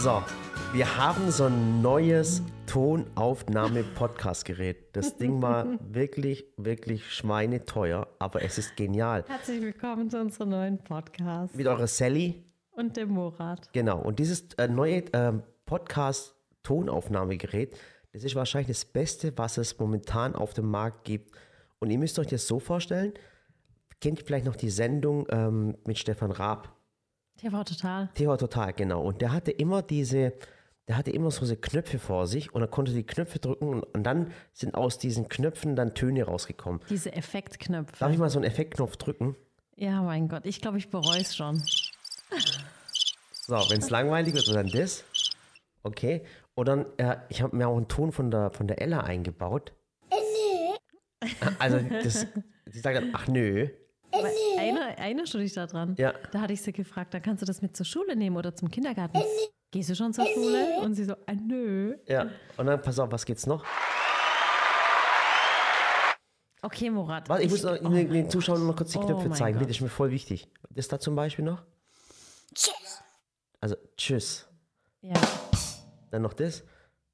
So, wir haben so ein neues Tonaufnahme-Podcast-Gerät. Das Ding war wirklich, wirklich schweineteuer, aber es ist genial. Herzlich willkommen zu unserem neuen Podcast. Mit eurer Sally. Und dem Murat. Genau, und dieses äh, neue äh, Podcast-Tonaufnahmegerät, das ist wahrscheinlich das Beste, was es momentan auf dem Markt gibt. Und ihr müsst euch das so vorstellen, kennt ihr vielleicht noch die Sendung ähm, mit Stefan Raab? TV Total. TV Total, genau. Und der hatte immer diese, der hatte immer so diese Knöpfe vor sich und er konnte die Knöpfe drücken und, und dann sind aus diesen Knöpfen dann Töne rausgekommen. Diese Effektknöpfe. Darf ich mal so einen Effektknopf drücken? Ja, mein Gott, ich glaube, ich bereue es schon. So, wenn es langweilig wird, dann das. Okay. Und dann, äh, ich habe mir auch einen Ton von der, von der Ella eingebaut. Also, das, die sagt dann, ach nö. Aber einer, erinnerst du dich daran? Ja. Da hatte ich sie gefragt, dann kannst du das mit zur Schule nehmen oder zum Kindergarten. Gehst du schon zur Schule? Und sie so, ah, nö. Ja. Und dann, pass auf, was geht's noch? Okay, Murat. Warte, ich, muss noch, den, den Zuschauern noch kurz die Oh Knöpfe mein zeigen. Gott. Bitte, ist mir voll wichtig. Das da zum Beispiel noch? Tschüss. Also, tschüss. Ja. Dann noch das.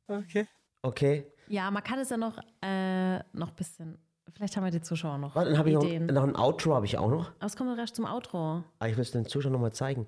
Okay. Okay. ja, man kann es ja noch, äh, noch ein bisschen. Vielleicht haben wir die Zuschauer noch. Warte, dann habe ich noch, noch ein Outro, habe ich auch noch. Aber es kommt doch erst zum Outro. Aber ich will es den Zuschauern noch mal zeigen.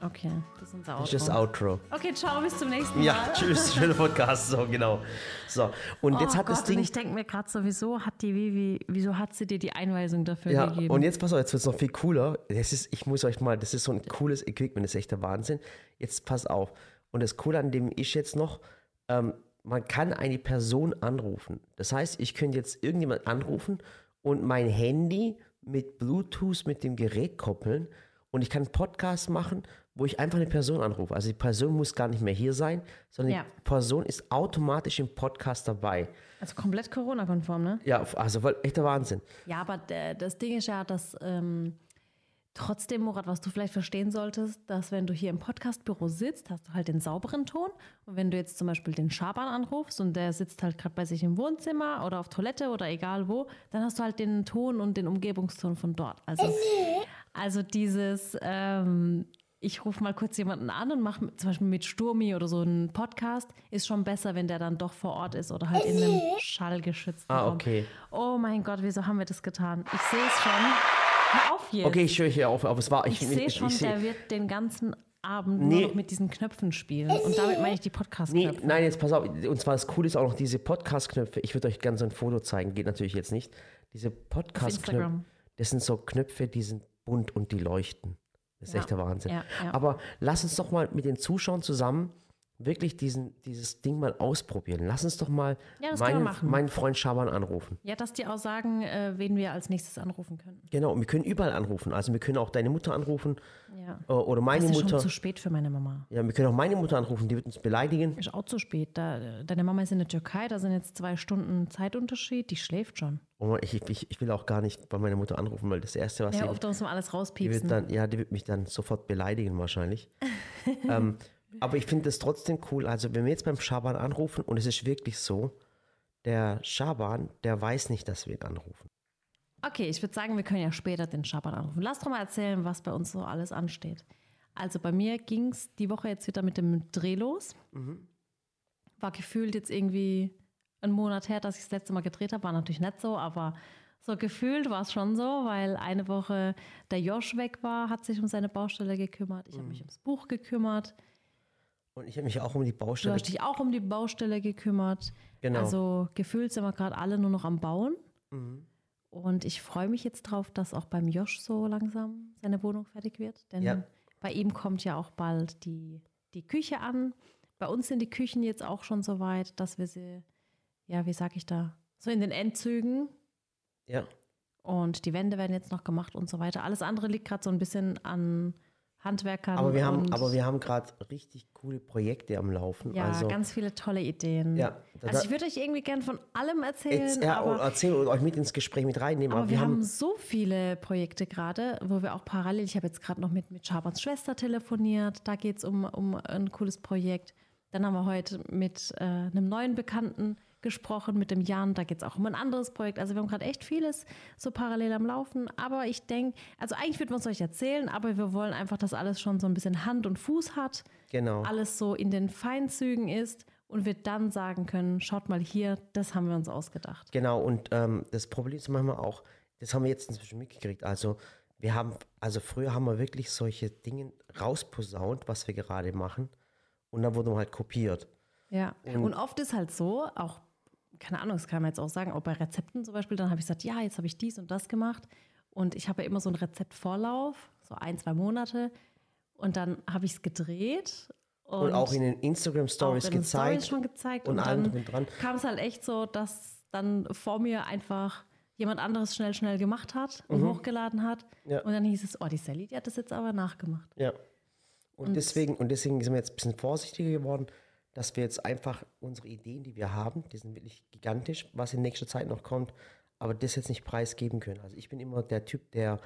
Okay, das ist unser Outro. Das ist das Outro. Okay, ciao, bis zum nächsten Mal. Ja, tschüss, schöner Podcast, so genau. So, und jetzt oh hat Gott, das Ding. Ich denke mir gerade so, wieso hat die Vivi, wieso hat sie dir die Einweisung dafür Ja, gegeben? und jetzt pass auf, jetzt wird es noch viel cooler. Das ist, ich muss euch mal, das ist so ein cooles Equipment, das ist echt der Wahnsinn. Jetzt pass auf. Und das Coole an dem ist jetzt noch, ähm, man kann eine Person anrufen. Das heißt, ich könnte jetzt irgendjemand anrufen und mein Handy mit Bluetooth mit dem Gerät koppeln und ich kann einen Podcast machen, wo ich einfach eine Person anrufe. Also die Person muss gar nicht mehr hier sein, sondern Ja. die Person ist automatisch im Podcast dabei. also komplett Corona-konform, ne? Ja, also voll, echter Wahnsinn. Ja, aber das Ding ist ja, dass ähm, trotzdem, Murat, was du vielleicht verstehen solltest, dass wenn du hier im Podcastbüro sitzt, hast du halt den sauberen Ton. Und wenn du jetzt zum Beispiel den Schaban anrufst und der sitzt halt gerade bei sich im Wohnzimmer oder auf Toilette oder egal wo, dann hast du halt den Ton und den Umgebungston von dort. Also, also dieses, ähm, ich rufe mal kurz jemanden an und mache zum Beispiel mit Sturmi oder so einen Podcast, ist schon besser, wenn der dann doch vor Ort ist oder halt in einem schallgeschützten Ah, Raum. okay. Oh mein Gott, wieso haben wir das getan? Ich sehe es schon. Hör auf jetzt. Okay, ich höre hier auf, aber es war. ich sehe schon, seh- der wird den ganzen Abend Nee. nur noch mit diesen Knöpfen spielen. Und damit meine ich die Nee, Podcast-Knöpfe. nein, jetzt pass auf. Und zwar das Coole ist auch noch diese Podcast-Knöpfe. Ich würde euch gerne so ein Foto zeigen, geht natürlich jetzt nicht. Diese Podcast-Knöpfe, das sind so Knöpfe, die sind bunt und die leuchten. Das ist Ja. echt der Wahnsinn. Ja, ja. Aber lass uns doch mal mit den Zuschauern zusammen wirklich diesen, dieses Ding mal ausprobieren. Lass uns doch mal Ja, meinen, meinen Freund Schaban anrufen. Ja, dass die auch sagen, äh, wen wir als nächstes anrufen können. Genau, und wir können überall anrufen. Also wir können auch deine Mutter anrufen Ja. äh, oder meine Das ist schon Mutter. zu spät für meine Mama. Ja, wir können auch meine Mutter anrufen, die wird uns beleidigen. Ist auch zu spät. Da, deine Mama ist in der Türkei, da sind jetzt zwei Stunden Zeitunterschied, die schläft schon. Und ich, ich, ich will auch gar nicht bei meiner Mutter anrufen, weil das Erste, was Ja, sie, oft muss man alles die wird rauspiepsen. dann, ja, die wird mich dann sofort beleidigen wahrscheinlich. ähm, aber ich finde es trotzdem cool. Also wenn wir jetzt beim Schaban anrufen und es ist wirklich so, der Schaban, der weiß nicht, dass wir ihn anrufen. Okay, ich würde sagen, wir können ja später den Schaban anrufen. Lass doch mal erzählen, was bei uns so alles ansteht. Also bei mir ging es die Woche jetzt wieder mit dem Dreh los. War gefühlt jetzt irgendwie ein Monat her, dass ich das letzte Mal gedreht habe. War natürlich nicht so, aber so gefühlt war es schon so, weil eine Woche der Josh weg war, hat sich um seine Baustelle gekümmert. Ich habe mich ums Buch gekümmert. Und ich habe mich auch um die Du Baustelle. hast dich auch um die Baustelle gekümmert. Genau. Also gefühlt sind wir gerade alle nur noch am Bauen. Und ich freue mich jetzt drauf, dass auch beim Josh so langsam seine Wohnung fertig wird. Denn Ja. bei ihm kommt ja auch bald die, die Küche an. Bei uns sind die Küchen jetzt auch schon so weit, dass wir sie, ja, wie sag ich da, so in den Endzügen. ja. Und die Wände werden jetzt noch gemacht und so weiter. Alles andere liegt gerade so ein bisschen an Handwerkern. Aber wir haben, aber wir haben gerade richtig coole Projekte am Laufen. Ja, also, ganz viele tolle Ideen. Ja, da- also ich würde euch irgendwie gern von allem erzählen, jetzt, ja, aber, erzählen und euch mit ins Gespräch mit reinnehmen. aber wir haben so viele Projekte gerade, wo wir auch parallel, ich habe jetzt gerade noch mit, mit Schabans Schwester telefoniert, da geht es um, um ein cooles Projekt. Dann haben wir heute mit äh, einem neuen Bekannten gesprochen mit dem Jan. Da geht es auch um ein anderes Projekt. Also wir haben gerade echt vieles so parallel am Laufen. Aber ich denke, also eigentlich würden wir es euch erzählen, aber wir wollen einfach, dass alles schon so ein bisschen Hand und Fuß hat. Genau. Alles so in den Feinzügen ist und wir dann sagen können, schaut mal hier, das haben wir uns ausgedacht. Genau, und ähm, das Problem ist manchmal auch, das haben wir jetzt inzwischen mitgekriegt. Also, wir haben, also früher haben wir wirklich solche Dinge rausposaunt, was wir gerade machen. Und dann wurde man halt kopiert. Ja, und, oft ist halt so, auch, keine Ahnung, das kann man jetzt auch sagen, auch bei Rezepten zum Beispiel, dann habe ich gesagt, ja, jetzt habe ich dies und das gemacht. Und ich habe ja immer so einen Rezeptvorlauf, so ein, zwei Monate. Und dann habe ich es gedreht. Und, Und auch in den Instagram Stories in den gezeigt. Stories schon gezeigt. und Und, dann und dran. kam es halt echt so, dass dann vor mir einfach jemand anderes schnell, schnell gemacht hat und hochgeladen hat. Mhm. Ja. Und dann hieß es, oh, die Sally, die hat das jetzt aber nachgemacht. Ja. Und, deswegen, und deswegen sind wir jetzt ein bisschen vorsichtiger geworden, dass wir jetzt einfach unsere Ideen, die wir haben, die sind wirklich gigantisch, was in nächster Zeit noch kommt, aber das jetzt nicht preisgeben können. Also ich bin immer der Typ, der,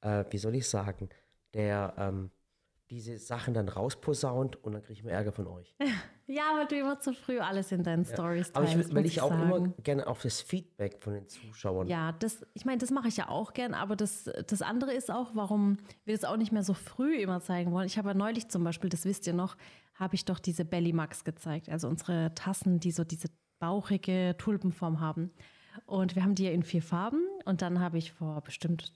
äh, wie soll ich sagen, der ähm, diese Sachen dann rausposaunt und dann kriege ich immer Ärger von euch. Ja, weil du immer zu früh alles in deinen Stories Aber ich, teilst, will- weil ich auch immer sagen. gerne auf das Feedback von den Zuschauern. Ja, das, ich meine, das mache ich ja auch gern, aber das, das andere ist auch, warum wir das auch nicht mehr so früh immer zeigen wollen. Ich habe ja neulich zum Beispiel, das wisst ihr noch, habe ich doch diese Belly Max gezeigt, also unsere Tassen, die so diese bauchige Tulpenform haben. Und wir haben die ja in vier Farben und dann habe ich vor bestimmt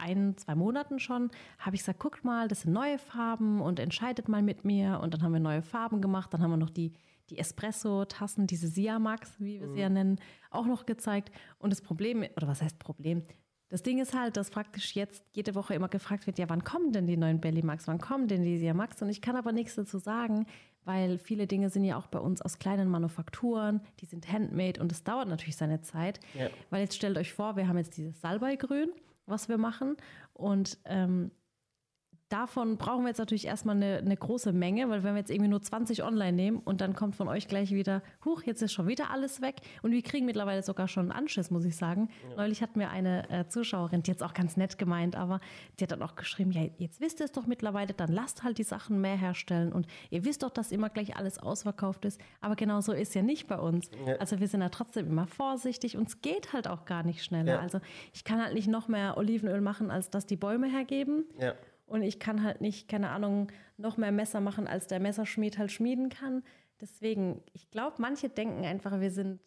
ein, zwei Monaten schon, habe ich gesagt, guckt mal, das sind neue Farben und entscheidet mal mit mir. Und dann haben wir neue Farben gemacht. Dann haben wir noch die, die Espresso-Tassen, diese Siamax, wie wir sie ja nennen, auch noch gezeigt. Und das Problem, oder was heißt Problem? Das Ding ist halt, dass praktisch jetzt jede Woche immer gefragt wird, ja, wann kommen denn die neuen Belly Max, wann kommen denn die Siamax? Und ich kann aber nichts dazu sagen, weil viele Dinge sind ja auch bei uns aus kleinen Manufakturen, die sind handmade und es dauert natürlich seine Zeit. Ja. Weil jetzt stellt euch vor, wir haben jetzt dieses Salbeigrün, was wir machen und ähm, davon brauchen wir jetzt natürlich erstmal eine, eine große Menge, weil wenn wir jetzt irgendwie nur 20 online nehmen und dann kommt von euch gleich wieder, huch, jetzt ist schon wieder alles weg. Und wir kriegen mittlerweile sogar schon einen Anschiss, muss ich sagen. Neulich hatten wir eine äh, Zuschauerin, die jetzt auch ganz nett gemeint, aber die hat dann auch geschrieben, ja, jetzt wisst ihr es doch mittlerweile, dann lasst halt die Sachen mehr herstellen und ihr wisst doch, dass immer gleich alles ausverkauft ist. Aber genau so ist ja nicht bei uns. Also wir sind ja trotzdem immer vorsichtig und es geht halt auch gar nicht schneller. Ja. Also ich kann halt nicht noch mehr Olivenöl machen, als dass die Bäume hergeben. Ja. Und ich kann halt nicht, keine Ahnung, noch mehr Messer machen, als der Messerschmied halt schmieden kann. Deswegen, ich glaube, manche denken einfach, wir sind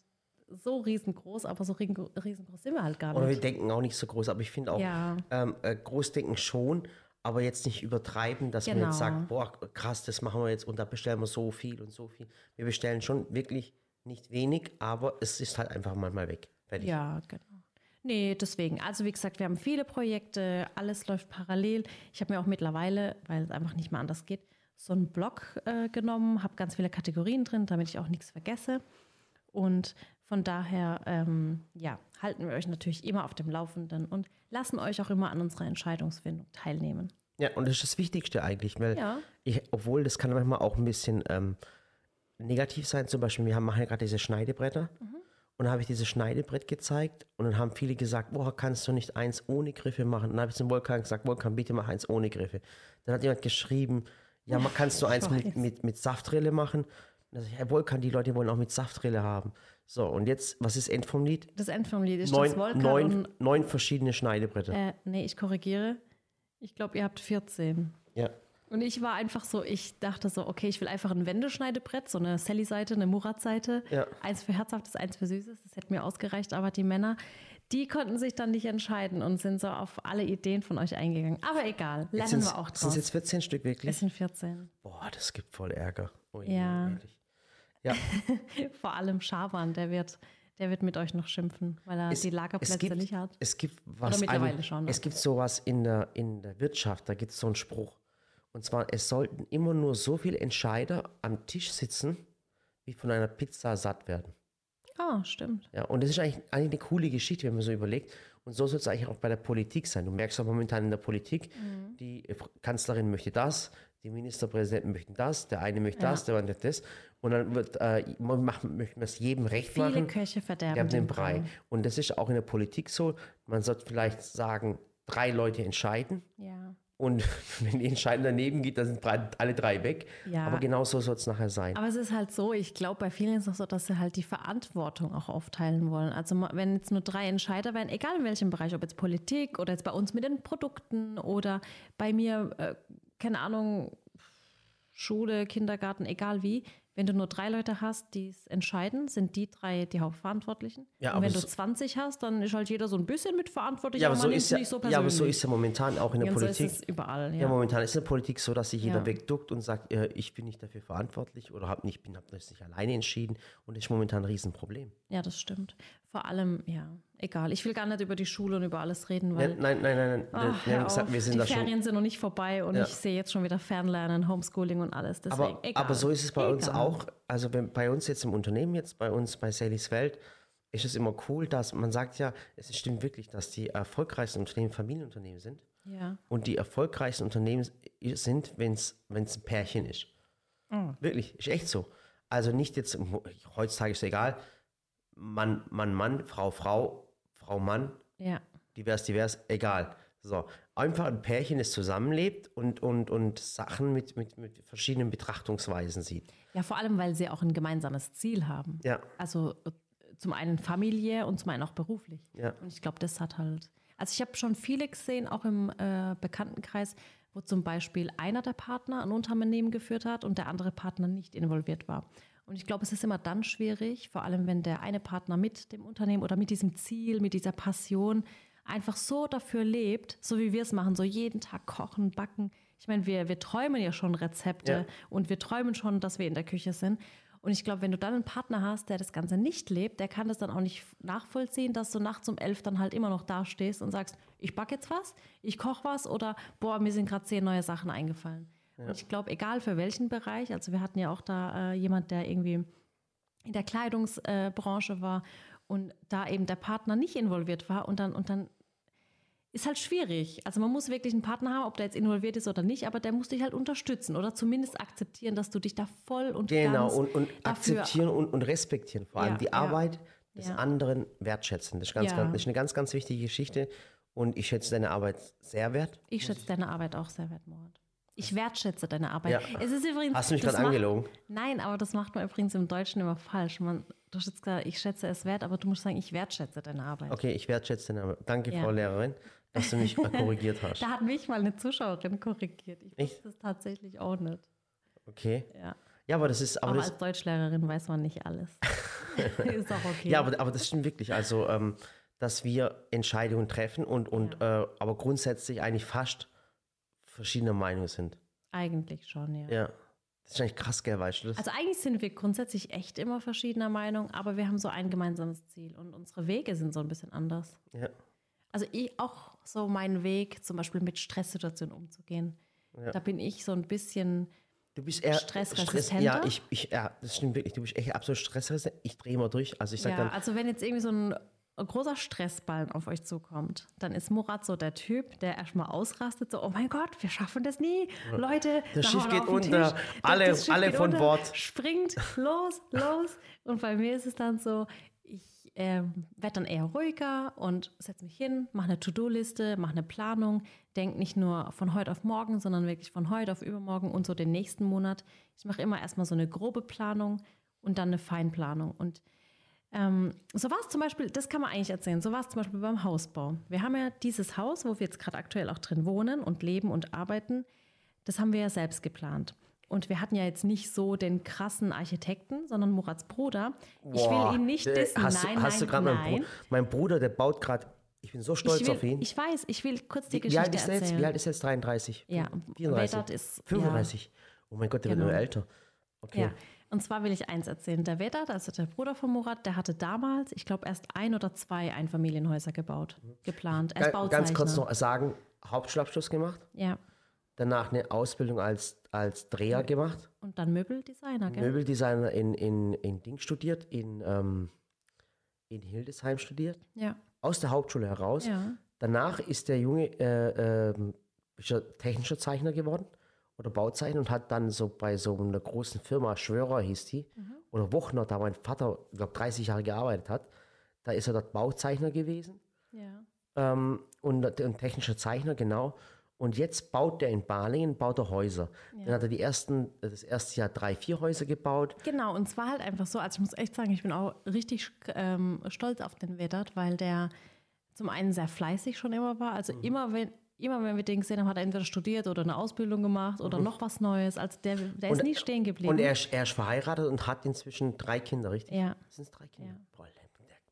so riesengroß, aber so riesen- riesengroß sind wir halt gar Oder wir nicht. denken auch nicht so groß, aber ich finde auch, Ja. ähm, äh, Großdenken schon, aber jetzt nicht übertreiben, dass man Genau. jetzt sagt, boah, krass, das machen wir jetzt und da bestellen wir so viel und so viel. Wir bestellen schon wirklich nicht wenig, aber es ist halt einfach manchmal weg. Fertig. Ja, genau. Nee, deswegen. Also wie gesagt, wir haben viele Projekte, alles läuft parallel. Ich habe mir auch mittlerweile, weil es einfach nicht mehr anders geht, so einen Blog äh, genommen, habe ganz viele Kategorien drin, damit ich auch nichts vergesse. Und von daher, ähm, ja, halten wir euch natürlich immer auf dem Laufenden und lassen euch auch immer an unserer Entscheidungsfindung teilnehmen. Ja, und das ist das Wichtigste eigentlich, weil Ja. ich, obwohl das kann manchmal auch ein bisschen ähm, negativ sein, zum Beispiel, wir haben, machen ja gerade diese Schneidebretter und dann habe ich dieses Schneidebrett gezeigt und dann haben viele gesagt, boah, kannst du nicht eins ohne Griffe machen? Und dann habe ich zum Volkan gesagt, Volkan, bitte mach eins ohne Griffe. Dann hat jemand geschrieben, ja, man kannst du eins mit, mit, mit Saftrille machen? Ich, Herr Volkan, die Leute wollen auch mit Saftrille haben. So, und jetzt, was ist End vom Lied? Das End vom Lied ist Neun, das Volkan neun, neun verschiedene Schneidebritter. äh, nee, ich korrigiere. Ich glaube, ihr habt 14. Ja. Und ich war einfach so, ich dachte so, okay, ich will einfach ein Wendeschneidebrett, so eine Sally-Seite, eine Murat-Seite. Ja. Eins für Herzhaftes, eins für Süßes. Das hätte mir ausgereicht, aber die Männer, die konnten sich dann nicht entscheiden und sind so auf alle Ideen von euch eingegangen. Aber egal, lernen Sind wir auch es draus. jetzt 14 Stück wirklich? Es sind 14. Boah, das gibt voll Ärger. Ui, Ja. ehrlich. Ja, Vor allem Schaban, der wird, der wird mit euch noch schimpfen, weil er die Lagerplätze gibt, nicht hat. Es gibt was. mittlerweile ein- schon, ne? Es gibt sowas in der, in der Wirtschaft, da gibt es so einen Spruch. Und zwar, es sollten immer nur so viele Entscheider am Tisch sitzen, wie von einer Pizza satt werden. Ah, stimmt. Ja, und das ist eigentlich, eigentlich eine coole Geschichte, wenn man so überlegt. Und so soll es eigentlich auch bei der Politik sein. Du merkst auch momentan in der Politik, Mhm. die Kanzlerin möchte das, die Ministerpräsidenten möchten das, der eine möchte Ja. das, der andere das. Und dann wird, äh, man macht, möchte man es jedem recht Viele machen. Köche verderben den den Brei. Brei. Und das ist auch in der Politik so. Man sollte vielleicht sagen, drei Leute entscheiden Ja. Und wenn die Entscheidung daneben geht, dann sind alle drei weg. Ja. Aber genau so soll es nachher sein. Aber es ist halt so, ich glaube, bei vielen ist es auch so, dass sie halt die Verantwortung auch aufteilen wollen. Also wenn jetzt nur drei Entscheider wären, egal in welchem Bereich, ob jetzt Politik oder jetzt bei uns mit den Produkten oder bei mir, äh, keine Ahnung, Schule, Kindergarten, egal wie, wenn du nur drei Leute hast, die es entscheiden, sind die drei die Hauptverantwortlichen. Ja, Und wenn du so- 20 hast, dann ist halt jeder so ein bisschen mitverantwortlich, ja, aber man so ist ja, nicht so ja, aber so persönlich. ist ja momentan auch in der Und so Politik. ist es überall, Ja. ja. momentan ist in der Politik so, dass sich jeder Ja. wegduckt und sagt, äh, ich bin nicht dafür verantwortlich oder hab nicht, bin hab das nicht alleine entschieden und das ist momentan ein Riesenproblem. Ja, das stimmt. Vor allem, ja, egal. Ich will gar nicht über die Schule und über alles reden, weil Nein, nein, nein, nein, nein. Ach, gesagt, auf. wir sind die da schon. Ferien sind noch nicht vorbei und Ja. ich sehe jetzt schon wieder Fernlernen, Homeschooling und alles. Deswegen, Aber, egal. aber so ist es bei uns Egal. auch. Also bei uns jetzt im Unternehmen, jetzt bei uns bei Sally's Welt, ist es immer cool, dass man sagt ja, es stimmt wirklich, dass die erfolgreichsten Unternehmen Familienunternehmen sind. Ja, Und die erfolgreichsten Unternehmen sind, wenn es ein Pärchen ist. Mhm. Wirklich, ist echt so. Also nicht jetzt, heutzutage ist es egal, Mann, Mann, Mann, Frau, Frau, Frau, Mann, ja, divers, divers, egal. So, einfach ein Pärchen, das zusammenlebt und, und, und Sachen mit, mit, mit verschiedenen Betrachtungsweisen sieht. ja, vor allem, weil sie auch ein gemeinsames Ziel haben. Ja. Also äh, zum einen familiär und zum einen auch beruflich. Ja. Und ich glaube, das hat halt. Also ich habe schon viele gesehen, auch im äh, Bekanntenkreis, wo zum Beispiel einer der Partner ein Unternehmen geführt hat und der andere Partner nicht involviert war. Und ich glaube, es ist immer dann schwierig, vor allem wenn der eine Partner mit dem Unternehmen oder mit diesem Ziel, mit dieser Passion einfach so dafür lebt, so wie wir es machen, so jeden Tag kochen, backen. Ich meine, wir, wir träumen ja schon Rezepte Ja. und wir träumen schon, dass wir in der Küche sind. Und ich glaube, wenn du dann einen Partner hast, der das Ganze nicht lebt, der kann das dann auch nicht nachvollziehen, dass du nachts um elf dann halt immer noch dastehst und sagst, ich backe jetzt was, ich koche was oder boah, mir sind gerade zehn neue Sachen eingefallen. Und ich glaube, egal für welchen Bereich, also wir hatten ja auch da äh, jemand, der irgendwie in der Kleidungsbranche äh, war und da eben der Partner nicht involviert war und dann, und dann ist halt schwierig. Also man muss wirklich einen Partner haben, ob der jetzt involviert ist oder nicht, aber der muss dich halt unterstützen oder zumindest akzeptieren, dass du dich da voll und Genau, ganz und, und akzeptieren und, und respektieren. Vor allem Ja, die ja. Arbeit des Ja. anderen wertschätzen. Das ist, ganz, Ja. ganz, das ist eine ganz, ganz wichtige Geschichte. Und ich schätze deine Arbeit sehr wert. Ich schätze deine Arbeit auch sehr wert, Morat. Ich wertschätze deine Arbeit. Ja. Es ist übrigens. Hast du mich gerade angelogen? Nein, aber das macht man übrigens im Deutschen immer falsch. Man, du jetzt gesagt, ich schätze es wert, aber du musst sagen, ich wertschätze deine Arbeit. Okay, ich wertschätze deine Arbeit. Danke, Ja. Frau Lehrerin, dass du mich korrigiert hast. Da hat mich mal eine Zuschauerin korrigiert. Ich wusste es tatsächlich auch nicht. Okay. Ja. Ja, aber das ist, aber Aber das, als Deutschlehrerin weiß man nicht alles. ist auch okay. ja, aber, aber das stimmt wirklich. Also, ähm, dass wir Entscheidungen treffen und, und äh, aber grundsätzlich eigentlich fast verschiedener Meinung sind. Eigentlich schon, ja. Ja. Das ist eigentlich krass, gell, weißt du das? Also eigentlich sind wir grundsätzlich echt immer verschiedener Meinung, aber wir haben so ein gemeinsames Ziel und unsere Wege sind so ein bisschen anders. ja. Also ich auch so mein Weg, zum Beispiel mit Stresssituationen umzugehen. Da bin ich so ein bisschen, Du bist eher Stressresistenter? ja, ich, ich, ja, das stimmt wirklich. Du bist echt absolut stressresistent. Ich drehe immer durch. Also ich sag ja, dann, also wenn jetzt irgendwie so ein großer Stressballen auf euch zukommt, dann ist Murat so der Typ, der erstmal ausrastet, so, oh mein Gott, wir schaffen das nie. Leute, Das da Schiff geht unter. Tisch. Alle- Das Schiff alle geht von unter, Bord. Springt, los, los. Und bei mir ist es dann so, ich ähm, werde dann eher ruhiger und setze mich hin, mache eine To-Do-Liste, mache eine Planung, denke nicht nur von heute auf morgen, sondern wirklich von heute auf übermorgen und so den nächsten Monat. Ich mache immer erstmal so eine grobe Planung und dann eine Feinplanung. Und ähm, so war es zum Beispiel, das kann man eigentlich erzählen, so war es zum Beispiel beim Hausbau. Wir haben ja dieses Haus, wo wir jetzt gerade aktuell auch drin wohnen und leben und arbeiten, das haben wir ja selbst geplant. Und wir hatten ja jetzt nicht so den krassen Architekten, sondern Murats Bruder. ich boah, will ihn nicht dissen. Hast, nein, du- hast du nein, gerade meinen, nein. Bru mein Bruder, der baut gerade, ich bin so stolz ich, will, auf ihn. ich weiß, ich will kurz die wie, wie Geschichte alt ist er jetzt? erzählen. Wie alt ist er jetzt? 33? Ja, 34? Vedat ist- 35. Oh mein Gott, der Genau. wird immer älter. Okay. Ja, und zwar will ich eins erzählen. Der Vedat, also der Bruder von Murat, der hatte damals, ich glaube, erst ein oder zwei Einfamilienhäuser gebaut, geplant. Er ist Ga- Ganz kurz Bauzeichner. noch sagen, Hauptschulabschluss gemacht, Ja, danach eine Ausbildung als, als Dreher gemacht, und dann Möbeldesigner, gell? Möbeldesigner in, in, in Ding studiert, in, ähm, in Hildesheim studiert, Ja, aus der Hauptschule heraus. ja. Danach ist der Junge äh, er technischer Zeichner geworden oder Bauzeichner und hat dann so bei so einer großen Firma, Schwörer hieß die, oder Wochner, da mein Vater, ich glaube, 30 Jahre gearbeitet hat, da ist er dort Bauzeichner gewesen ja. ähm, und ein technischer Zeichner, genau. Und jetzt baut der in Balingen, baut er Häuser. Dann hat er die ersten, das erste Jahr drei, vier Häuser gebaut. Genau, und zwar halt einfach so, also ich muss echt sagen, ich bin auch richtig ähm, stolz auf den Vedat, weil der zum einen sehr fleißig schon immer war. Also Mhm. immer wenn immer wenn wir den gesehen haben, hat er entweder studiert oder eine Ausbildung gemacht oder noch was Neues. Also der, der ist Mhm. Und- nie stehen geblieben. Und er, ist- er ist verheiratet und hat inzwischen drei Kinder, richtig? ja, Sind es drei Kinder? Boah,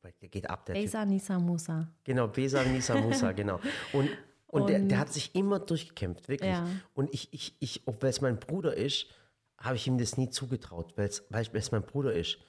der, der geht ab, der Typ. Besa Nisa Musa. Genau, Besa Nisa Musa, genau. Und, und, der, Und- der hat sich immer durchgekämpft, wirklich. Ja. Und ich, ich, ich obwohl es mein Bruder ist, habe ich ihm das nie zugetraut, weil es mein Bruder ist.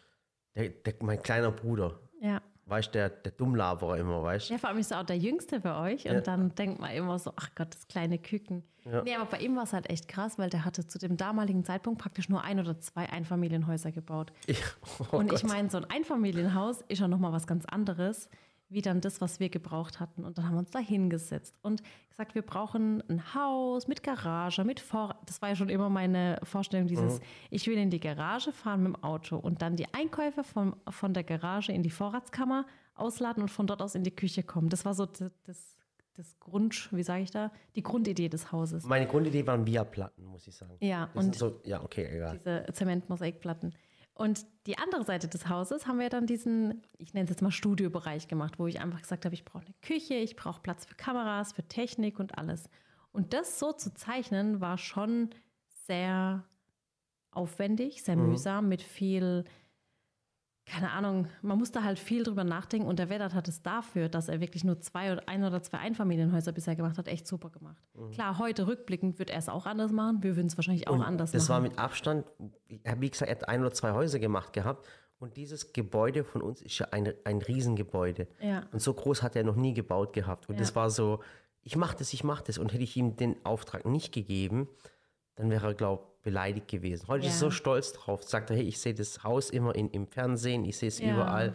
Der, der, mein kleiner Bruder. Ja. Weißt du, der, der Dummlaberer immer, weißt du? Ja, vor allem ist er auch der Jüngste bei euch und dann denkt man immer so, ach Gott, das kleine Küken. Nee, aber bei ihm war es halt echt krass, weil der hatte zu dem damaligen Zeitpunkt praktisch nur ein oder zwei Einfamilienhäuser gebaut. Ich, oh und ich Gott. meine, so ein Einfamilienhaus ist ja nochmal was ganz anderes, wie dann das, was wir gebraucht hatten. Und dann haben wir uns da hingesetzt und gesagt, wir brauchen ein Haus mit Garage, mit Vorrat. Das war ja schon immer meine Vorstellung, dieses, Mhm. ich will in die Garage fahren mit dem Auto und dann die Einkäufe von, von der Garage in die Vorratskammer ausladen und von dort aus in die Küche kommen. Das war so das, das, Grund, wie sage ich da, die Grundidee des Hauses. Meine Grundidee waren Via-Platten, muss ich sagen. Ja, Das und so, ja, okay, egal. diese Zementmosaikplatten. Und die andere Seite des Hauses haben wir dann diesen, ich nenne es jetzt mal Studiobereich gemacht, wo ich einfach gesagt habe, ich brauche eine Küche, ich brauche Platz für Kameras, für Technik und alles. Und das so zu zeichnen war schon sehr aufwendig, sehr mühsam, mit viel, keine Ahnung, man musste halt viel drüber nachdenken und der Vedat hat es dafür, dass er wirklich nur zwei oder ein oder zwei Einfamilienhäuser bisher gemacht hat, echt super gemacht. Klar, heute rückblickend wird er es auch anders machen, wir würden es wahrscheinlich auch Und anders das war machen. mit Abstand, ich habe wie gesagt, er hat ein oder zwei Häuser gemacht gehabt. Und dieses Gebäude von uns ist ja ein, ein Riesengebäude. Ja. Und so groß hat er noch nie gebaut gehabt. Und Ja. das war so, ich mache das, ich mache das. Und hätte ich ihm den Auftrag nicht gegeben, dann wäre er, glaube ich, beleidigt gewesen. Heute ist er Ja. so stolz drauf. Sagt er, hey, ich sehe das Haus immer in, im Fernsehen, ich sehe es Ja. überall.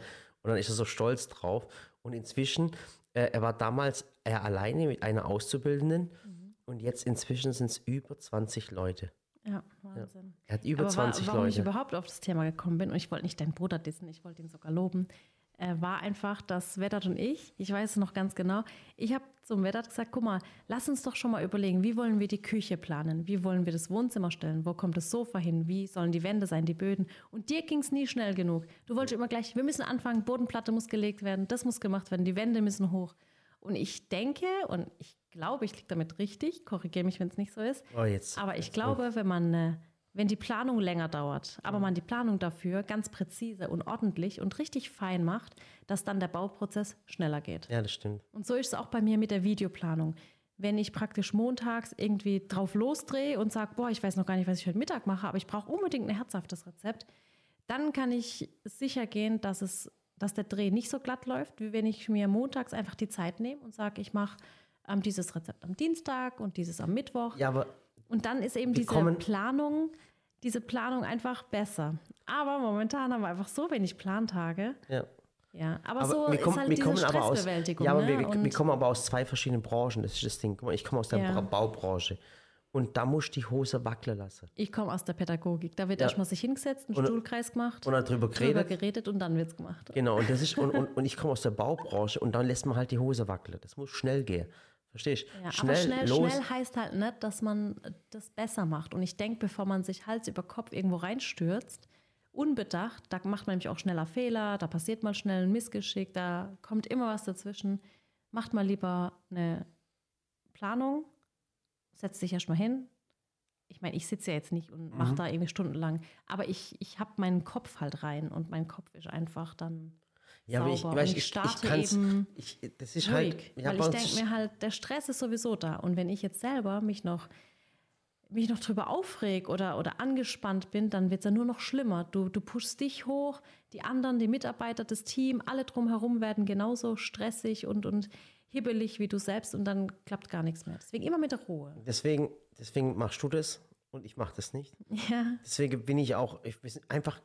Und dann ist er so stolz drauf. Und inzwischen, äh, er war damals er alleine mit einer Auszubildenden. Mhm. Und jetzt inzwischen sind es über 20 Leute. Ja, Wahnsinn. Er hat über Aber 20 wa warum ich Leute. überhaupt auf das Thema gekommen bin, und ich wollte nicht deinen Bruder dissen, ich wollte ihn sogar loben, äh, war einfach, dass Vedat und ich, ich weiß es noch ganz genau, ich habe zum Vedat gesagt, guck mal, lass uns doch schon mal überlegen, wie wollen wir die Küche planen, wie wollen wir das Wohnzimmer stellen, wo kommt das Sofa hin, wie sollen die Wände sein, die Böden. Und dir ging es nie schnell genug. Du wolltest immer gleich, wir müssen anfangen, Bodenplatte muss gelegt werden, das muss gemacht werden, die Wände müssen hoch. Und ich denke, und ich glaube, ich liege damit richtig, korrigiere mich, wenn es nicht so ist, Oh, jetzt. aber ich glaube, wenn man, äh, wenn die Planung länger dauert, aber man die Planung dafür ganz präzise und ordentlich und richtig fein macht, dass dann der Bauprozess schneller geht. Ja, das stimmt. Und so ist es auch bei mir mit der Videoplanung. Wenn ich praktisch montags irgendwie drauf losdrehe und sage, boah, ich weiß noch gar nicht, was ich heute Mittag mache, aber ich brauche unbedingt ein herzhaftes Rezept, dann kann ich sicher gehen, dass es, dass der Dreh nicht so glatt läuft, wie wenn ich mir montags einfach die Zeit nehme und sage, ich mache ähm, dieses Rezept am Dienstag und dieses am Mittwoch. Ja, aber Und dann ist eben diese kommen- Planung, diese Planung einfach besser. Aber momentan haben wir einfach so wenig Plantage. ja. Ja, aber, Aber so wir ist kommen, halt wir diese kommen aber aus. Ja, aber ne? wir, wir, kommen aber aus zwei verschiedenen Branchen. Das ist das Ding. Ich komme aus der Ja. Bra- Baubranche. Und da muss die Hose wackeln lassen. Ich komme aus der Pädagogik. Da wird Ja. erstmal sich hingesetzt, einen Und- Stuhlkreis gemacht, Und dann drüber drüber geredet. geredet und dann wird es gemacht. Genau, und, das ist, und, und, und ich komme aus der Baubranche und dann lässt man halt die Hose wackeln. Das muss schnell gehen. Verstehst du? Ja, schnell, aber schnell, los. schnell heißt halt nicht, dass man das besser macht. Und ich denke, bevor man sich Hals über Kopf irgendwo reinstürzt, unbedacht, da macht man nämlich auch schneller Fehler, da passiert mal schnell ein Missgeschick, da kommt immer was dazwischen. Macht mal lieber eine Planung, setzt sich erstmal hin. Ich meine, ich sitze ja jetzt nicht und mache Mhm. da irgendwie stundenlang, aber ich, ich habe meinen Kopf halt rein und mein Kopf ist einfach dann ja, aber ich, sauber. und ich, ich ich, ich starte kann's, eben ich, das ist ruhig, halt, ja, weil ich denke mir halt, der Stress ist sowieso da. Und wenn ich jetzt selber mich noch, mich noch drüber aufreg oder, oder angespannt bin, dann wird es ja nur noch schlimmer. Du, du pushst dich hoch, die anderen, die Mitarbeiter, das Team, alle drumherum werden genauso stressig und, und hibbelig wie du selbst und dann klappt gar nichts mehr. Deswegen immer mit der Ruhe. deswegen, deswegen machst du das und ich mache das nicht. Ja, Deswegen bin ich auch, ich, sind einfach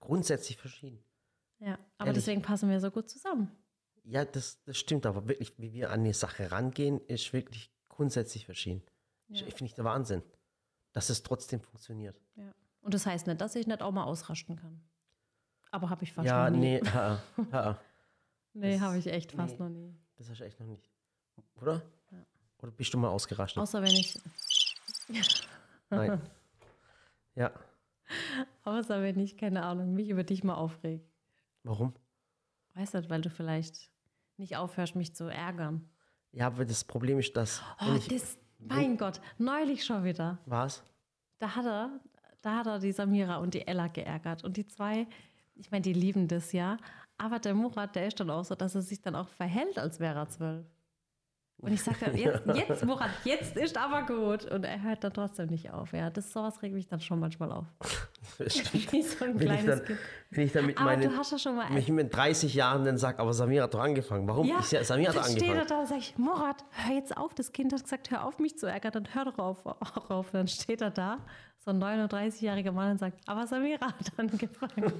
grundsätzlich verschieden. Ja. Aber Ehrlich. deswegen passen wir so gut zusammen. Ja, das, das stimmt, aber wirklich, wie wir an die Sache rangehen, ist wirklich grundsätzlich verschieden. Ich, ich finde ich der Wahnsinn, dass es trotzdem funktioniert. Ja. Und das heißt nicht, dass ich nicht auch mal ausrasten kann. Aber habe ich fast ja, noch nie. nee, ha, ha, Nee, habe ich echt fast nee. noch nie. das hast du echt noch nicht. Oder? Oder bist du mal ausgerastet? Außer wenn ich, Nein. Ja. außer wenn ich, keine Ahnung, mich über dich mal aufreg. Warum? Weißt du, weil du vielleicht nicht aufhörst, mich zu ärgern. Ja, aber das Problem ist, dass. Oh, ich, das, mein Gott, neulich schon wieder. was? Da hat er, da hat er die Samira und die Ella geärgert. Und die zwei, ich meine, die lieben das ja. Aber der Murat, der ist dann auch so, dass er sich dann auch verhält, als wäre er zwölf. Und ich sage dann, jetzt, jetzt, Murat, jetzt ist aber gut. Und er hört dann trotzdem nicht auf. Ja, das sowas regt mich dann schon manchmal auf. Wie so ein wenn, ich dann, Kind. wenn ich dann mit Aber meinen. du hast ja schon mal mit 30 Jahren dann sage, aber Samira hat doch angefangen. Warum? Ja, ich, ja, Samira hat dann doch steht er angefangen. da und sag ich, Murat, hör jetzt auf. Das Kind hat gesagt, hör auf, mich zu ärgern, dann hör doch auf. Auch auf. Dann steht er da, so ein 39-jähriger Mann und sagt, aber Samira hat angefangen.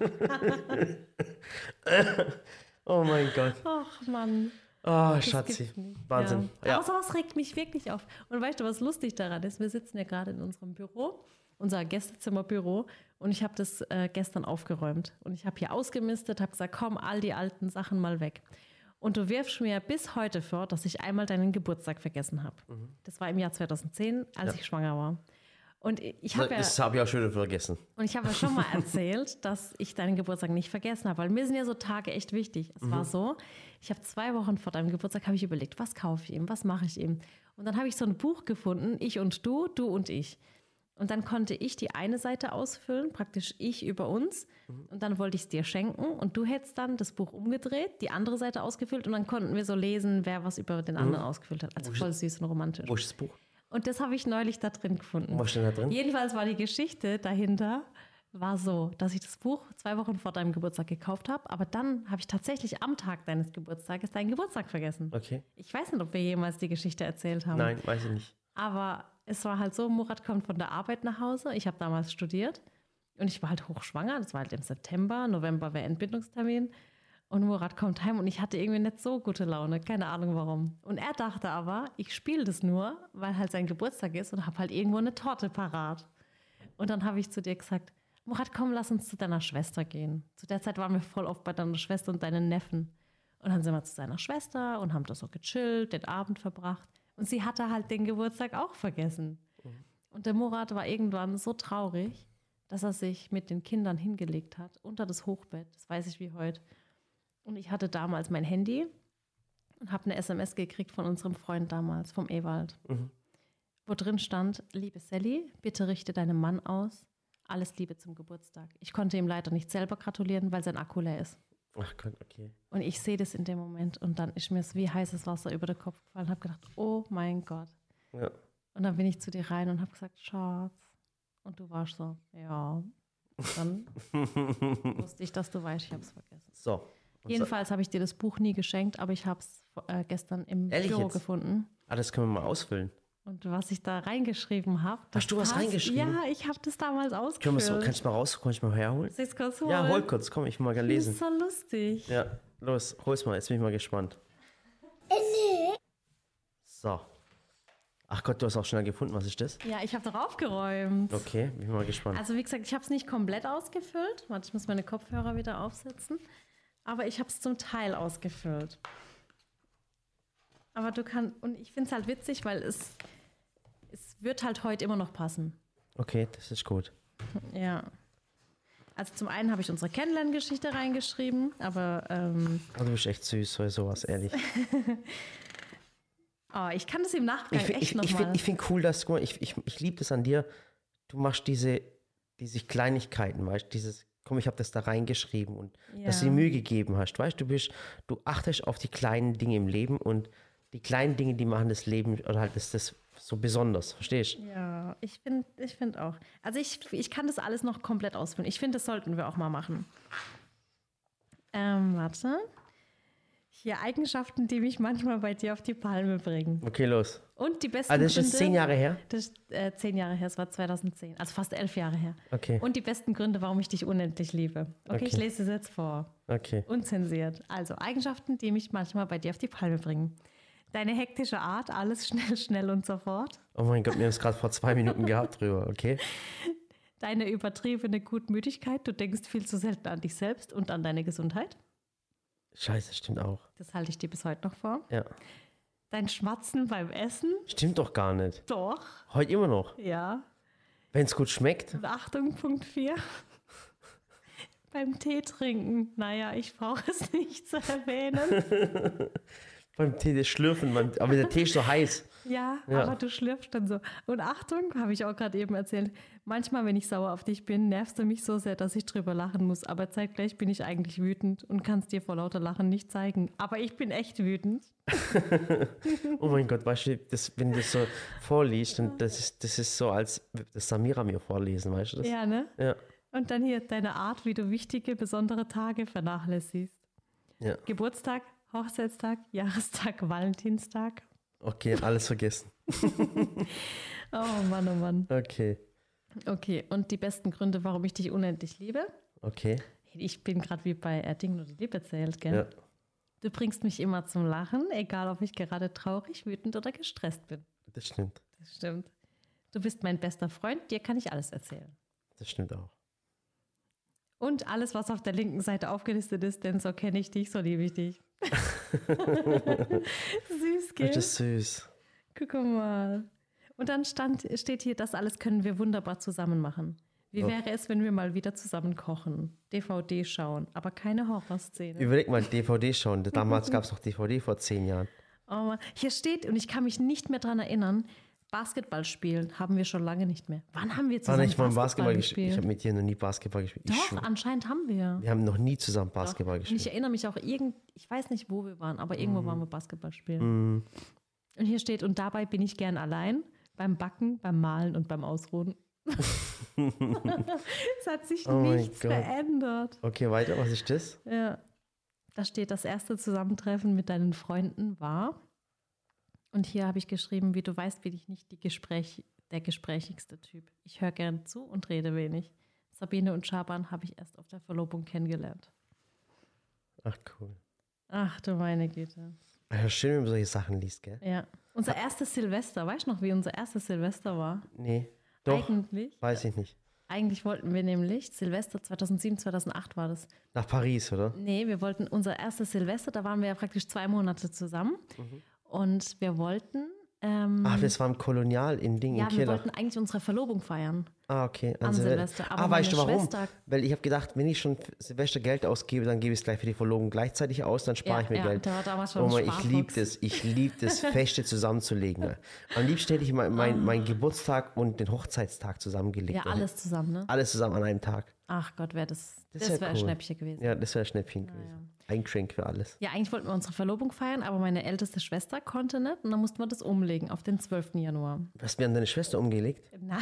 Oh mein Gott. Ach Mann. Oh, Schatzi. Wahnsinn. Ja. Ja. Aber sowas regt mich wirklich auf. Und weißt du, was lustig daran ist? Wir sitzen ja gerade in unserem Büro, unser Gästezimmerbüro, und ich habe das äh, gestern aufgeräumt. Und ich habe hier ausgemistet, habe gesagt, komm, all die alten Sachen mal weg. Und du wirfst mir bis heute vor, dass ich einmal deinen Geburtstag vergessen habe. Das war im Jahr 2010, als Mhm. Ja. ich schwanger war. Und ich habe ja, Das habe ich auch schon vergessen. und ich habe ja schon mal erzählt, dass ich deinen Geburtstag nicht vergessen habe, weil mir sind ja so Tage echt wichtig. Es war so, ich habe zwei Wochen vor deinem Geburtstag habe ich überlegt, was kaufe ich ihm, was mache ich ihm. Und dann habe ich so ein Buch gefunden, ich und du, du und ich. Und dann konnte ich die eine Seite ausfüllen, praktisch ich über uns. Und dann wollte ich es dir schenken und du hättest dann das Buch umgedreht, die andere Seite ausgefüllt und dann konnten wir so lesen, wer was über den anderen ausgefüllt hat. Also voll süß und romantisch. Wo ist das Buch? Und das habe ich neulich da drin gefunden. Was steht da drin? Jedenfalls war die Geschichte dahinter war so, dass ich das Buch zwei Wochen vor deinem Geburtstag gekauft habe, aber dann habe ich tatsächlich am Tag deines Geburtstages deinen Geburtstag vergessen. Okay. Ich weiß nicht, ob wir jemals die Geschichte erzählt haben. Nein, weiß ich nicht. Aber es war halt so, Murat kommt von der Arbeit nach Hause. Ich habe damals studiert und ich war halt hochschwanger. Das war halt im September, November wäre Entbindungstermin. Und Murat kommt heim und ich hatte irgendwie nicht so gute Laune. Keine Ahnung warum. Und er dachte aber, ich spiele das nur, weil halt sein Geburtstag ist und habe halt irgendwo eine Torte parat. Und dann habe ich zu dir gesagt, Murat, komm, lass uns zu deiner Schwester gehen. Zu der Zeit waren wir voll oft bei deiner Schwester und deinen Neffen. Und dann sind wir zu seiner Schwester und haben da so gechillt, den Abend verbracht. Und sie hatte halt den Geburtstag auch vergessen. Und der Murat war irgendwann so traurig, dass er sich mit den Kindern hingelegt hat, unter das Hochbett. Das weiß ich wie heute. Und ich hatte damals mein Handy und habe eine SMS gekriegt von unserem Freund damals, vom Ewald, wo drin stand, liebe Sally, bitte richte deinem Mann aus, alles Liebe zum Geburtstag. Ich konnte ihm leider nicht selber gratulieren, weil sein Akku leer ist. Ach Gott, okay. Und ich sehe das in dem Moment und dann ist mir es wie heißes Wasser über den Kopf gefallen und habe gedacht, oh mein Gott. Ja. Und dann bin ich zu dir rein und habe gesagt, Schatz. Und du warst so, ja. Und dann wusste ich, dass du weißt, ich habe es vergessen. So. Und Jedenfalls habe ich dir das Buch nie geschenkt, aber ich habe es äh, gestern im Ehrlich Büro jetzt? gefunden. Ah, das können wir mal ausfüllen. Und was ich da reingeschrieben habe. Hast du was reingeschrieben? Ja, ich habe das damals Können ausgefüllt. so, kannst du mal raus, kannst du mal herholen? Soll kurz holen? Ja, hol kurz, komm, ich will mal gerne Das lesen. ist so lustig. Ja, los, hol's mal, jetzt bin ich mal gespannt. So. Ach Gott, du hast auch schnell gefunden, was ist das? Ja, ich habe doch aufgeräumt. Okay, bin mal gespannt. Also wie gesagt, ich habe es nicht komplett ausgefüllt. Warte, ich muss meine Kopfhörer wieder aufsetzen. Aber ich habe es zum Teil ausgefüllt. Aber du kannst, und ich finde es halt witzig, weil es, es wird halt heute immer noch passen. Okay, das ist gut. Ja. Also zum einen habe ich unsere Kennenlerngeschichte reingeschrieben, aber ähm, Oh, du bist echt süß, so sowas, ehrlich. oh, ich kann das im Nachgang Ich, echt ich, ich nochmal. finde ich find cool, dass du, ich, ich, ich liebe das an dir, du machst diese, diese Kleinigkeiten, weißt du, dieses, komm, ich habe das da reingeschrieben und dass du Ja. dir Mühe gegeben hast, weißt du, bist, du achtest auf die kleinen Dinge im Leben und die kleinen Dinge, die machen das Leben oder halt das, das so besonders, verstehst du? Ja, ich finde ich find auch. Also ich, ich kann das alles noch komplett ausfüllen. Ich finde, das sollten wir auch mal machen. Ähm, warte. Hier Eigenschaften, die mich manchmal bei dir auf die Palme bringen. Okay, los. Und die besten Ah, das ist Gründe. jetzt zehn Jahre her? Das ist äh, zehn Jahre her, es war 2010. Also fast elf Jahre her. Okay. Und die besten Gründe, warum ich dich unendlich liebe. Okay, ich Okay. lese es jetzt vor. Okay. Unzensiert. Also Eigenschaften, die mich manchmal bei dir auf die Palme bringen. Deine hektische Art, alles schnell, schnell und sofort. Oh mein Gott, wir haben es gerade vor zwei Minuten gehabt drüber, okay? Deine übertriebene Gutmütigkeit, du denkst viel zu selten an dich selbst und an deine Gesundheit. Scheiße, stimmt auch. Das halte ich dir bis heute noch vor. Ja. dein Schmatzen beim Essen? Stimmt doch gar nicht. Doch, Heute immer noch. ja. Wenn es gut schmeckt. Achtung, Punkt 4. beim Tee trinken. Naja, ich brauche es nicht zu erwähnen. Beim Tee, das Schlürfen, man, aber der Tee ist so heiß. Ja, Ja. aber du schlürfst dann so. Und Achtung, habe ich auch gerade eben erzählt. Manchmal, wenn ich sauer auf dich bin, nervst du mich so sehr, dass ich drüber lachen muss. Aber zeitgleich bin ich eigentlich wütend und kann es dir vor lauter Lachen nicht zeigen. Aber ich bin echt wütend. Oh mein Gott, weißt du, das, wenn du das so vorliest, und das ist, das ist so, als würde das Samira mir vorlesen, weißt du das? Ja, ne? Ja. Und dann hier deine Art, wie du wichtige, besondere Tage vernachlässigst. ja. Geburtstag, Hochzeitstag, Jahrestag, Valentinstag. Okay, alles vergessen. Oh Mann, oh Mann. Okay, Okay, und die besten Gründe, warum ich dich unendlich liebe? okay. Ich bin gerade wie bei Erding nur die Liebe zählt, gell? Ja. Du bringst mich immer zum Lachen, egal ob ich gerade traurig, wütend oder gestresst bin. Das stimmt. Das stimmt. Du bist mein bester Freund, dir kann ich alles erzählen. Das stimmt auch. Und alles, was auf der linken Seite aufgelistet ist, denn so kenne ich dich, so liebe ich dich. Süß, gell? Das ist süß. Guck mal. Und dann stand, steht hier, das alles können wir wunderbar zusammen machen. Wie Ja. wäre es, wenn wir mal wieder zusammen kochen, DVD schauen, aber keine Horrorszene? Überleg mal, DVD schauen. Damals gab es noch DVD vor zehn Jahren. Oh. Hier steht, und ich kann mich nicht mehr dran erinnern, Basketball spielen haben wir schon lange nicht mehr. Wann haben wir zusammen Basketball, Basketball gespielt. Ich habe mit dir noch nie Basketball gespielt. Ich Doch, anscheinend haben wir. Wir haben noch nie zusammen Basketball Und ich gespielt. erinnere mich auch irgend, ich weiß nicht, wo wir waren, aber irgendwo Mhm. waren wir Basketball spielen. Und hier steht, und dabei bin ich gern allein, beim Backen, beim Malen und beim Ausruhen. es hat sich Oh nichts verändert. Okay, weiter. Was ist das? Ja. Da steht, das erste Zusammentreffen mit deinen Freunden war. Und hier habe ich geschrieben, wie du weißt, bin ich nicht Gespräch, der gesprächigste Typ. Ich höre gern zu und rede wenig. Sabine und Schaban habe ich erst auf der Verlobung kennengelernt. Ach, cool. Ach du meine Güte. Ja, schön, wenn man solche Sachen liest, gell? Ja. Unser erstes Silvester, weißt du noch, wie unser erstes Silvester war? Nee. Doch, Eigentlich, weiß ich nicht. eigentlich wollten wir nämlich, Silvester 2007, 2008 war das. Nach Paris, oder? Nee, wir wollten unser erstes Silvester, da waren wir ja praktisch zwei Monate zusammen. Und wir wollten, ähm, Ach, das war im Kolonial in Ding, ja, in wir Kirlach. wollten eigentlich unsere Verlobung feiern. Ah, okay. An Silvester. Aber ah, weißt du warum? Schwester- Weil ich habe gedacht, wenn ich schon Silvester Geld ausgebe, dann gebe ich es gleich für die Verlobung gleichzeitig aus, dann spare Ja, ich mir ja, Geld. der war damals schon oh ein ich liebe das. Ich liebe das, Feste zusammenzulegen. Am liebsten hätte ich mein, mein, meinen Geburtstag und den Hochzeitstag zusammengelegt. Ah. Ja, alles zusammen, ne? Alles zusammen an einem Tag. Ach Gott, wäre das, Das das, wär wäre ein cool. Schnäppchen gewesen. Ja, das wäre Schnäppchen gewesen. Ein Geschenk für alles. Ja, eigentlich wollten wir unsere Verlobung feiern, aber meine älteste Schwester konnte nicht und dann mussten wir das umlegen auf den 12. Januar. Hast du mir an deine Schwester umgelegt? Nein,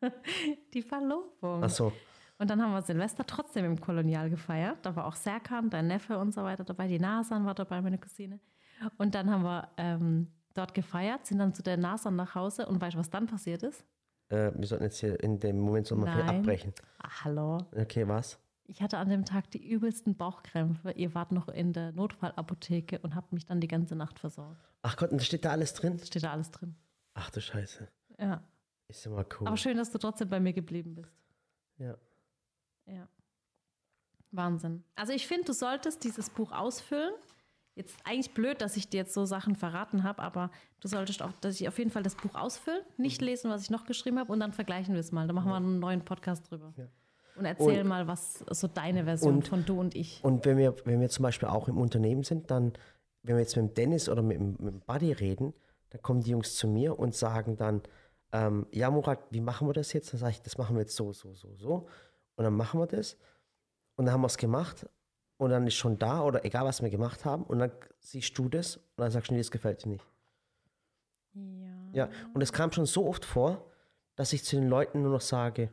die Verlobung. Ach so. Und dann haben wir Silvester trotzdem im Kolonial gefeiert. Da war auch Serkan, dein Neffe und so weiter dabei. Die Nasan war dabei, meine Cousine. Und dann haben wir ähm, dort gefeiert, sind dann zu der Nasan nach Hause. Und weißt du, was dann passiert ist? Äh, wir sollten jetzt hier in dem Moment so mal abbrechen. Ah, hallo. Okay, was? Ich hatte an dem Tag die übelsten Bauchkrämpfe. Ihr wart noch in der Notfallapotheke und habt mich dann die ganze Nacht versorgt. Ach Gott, und da steht da alles drin? Steht da alles drin. Ach du Scheiße. Ja. Ist mal cool. Aber schön, dass du trotzdem bei mir geblieben bist. Ja. Ja. Wahnsinn. Also ich finde, du solltest dieses Buch ausfüllen. Jetzt eigentlich blöd, dass ich dir jetzt so Sachen verraten habe, aber du solltest auch, dass ich auf jeden Fall das Buch ausfüllen, nicht Mhm. lesen, was ich noch geschrieben habe und dann vergleichen wir es mal. Dann machen wir einen neuen Podcast drüber. Ja. Und erzähl Und- mal, was so deine Version und- von du und ich. Und wenn wir, wenn wir zum Beispiel auch im Unternehmen sind, dann, wenn wir jetzt mit dem Dennis oder mit, mit dem Buddy reden, dann kommen die Jungs zu mir und sagen dann, ähm, ja Murat, wie machen wir das jetzt? Dann sage ich, das machen wir jetzt so, so, so, so. Und dann machen wir das. Und dann haben wir es gemacht. Und dann ist schon da oder egal, was wir gemacht haben. Und dann siehst du das und dann sagst du, nee, das gefällt dir nicht. Ja. Ja, und es kam schon so oft vor, dass ich zu den Leuten nur noch sage,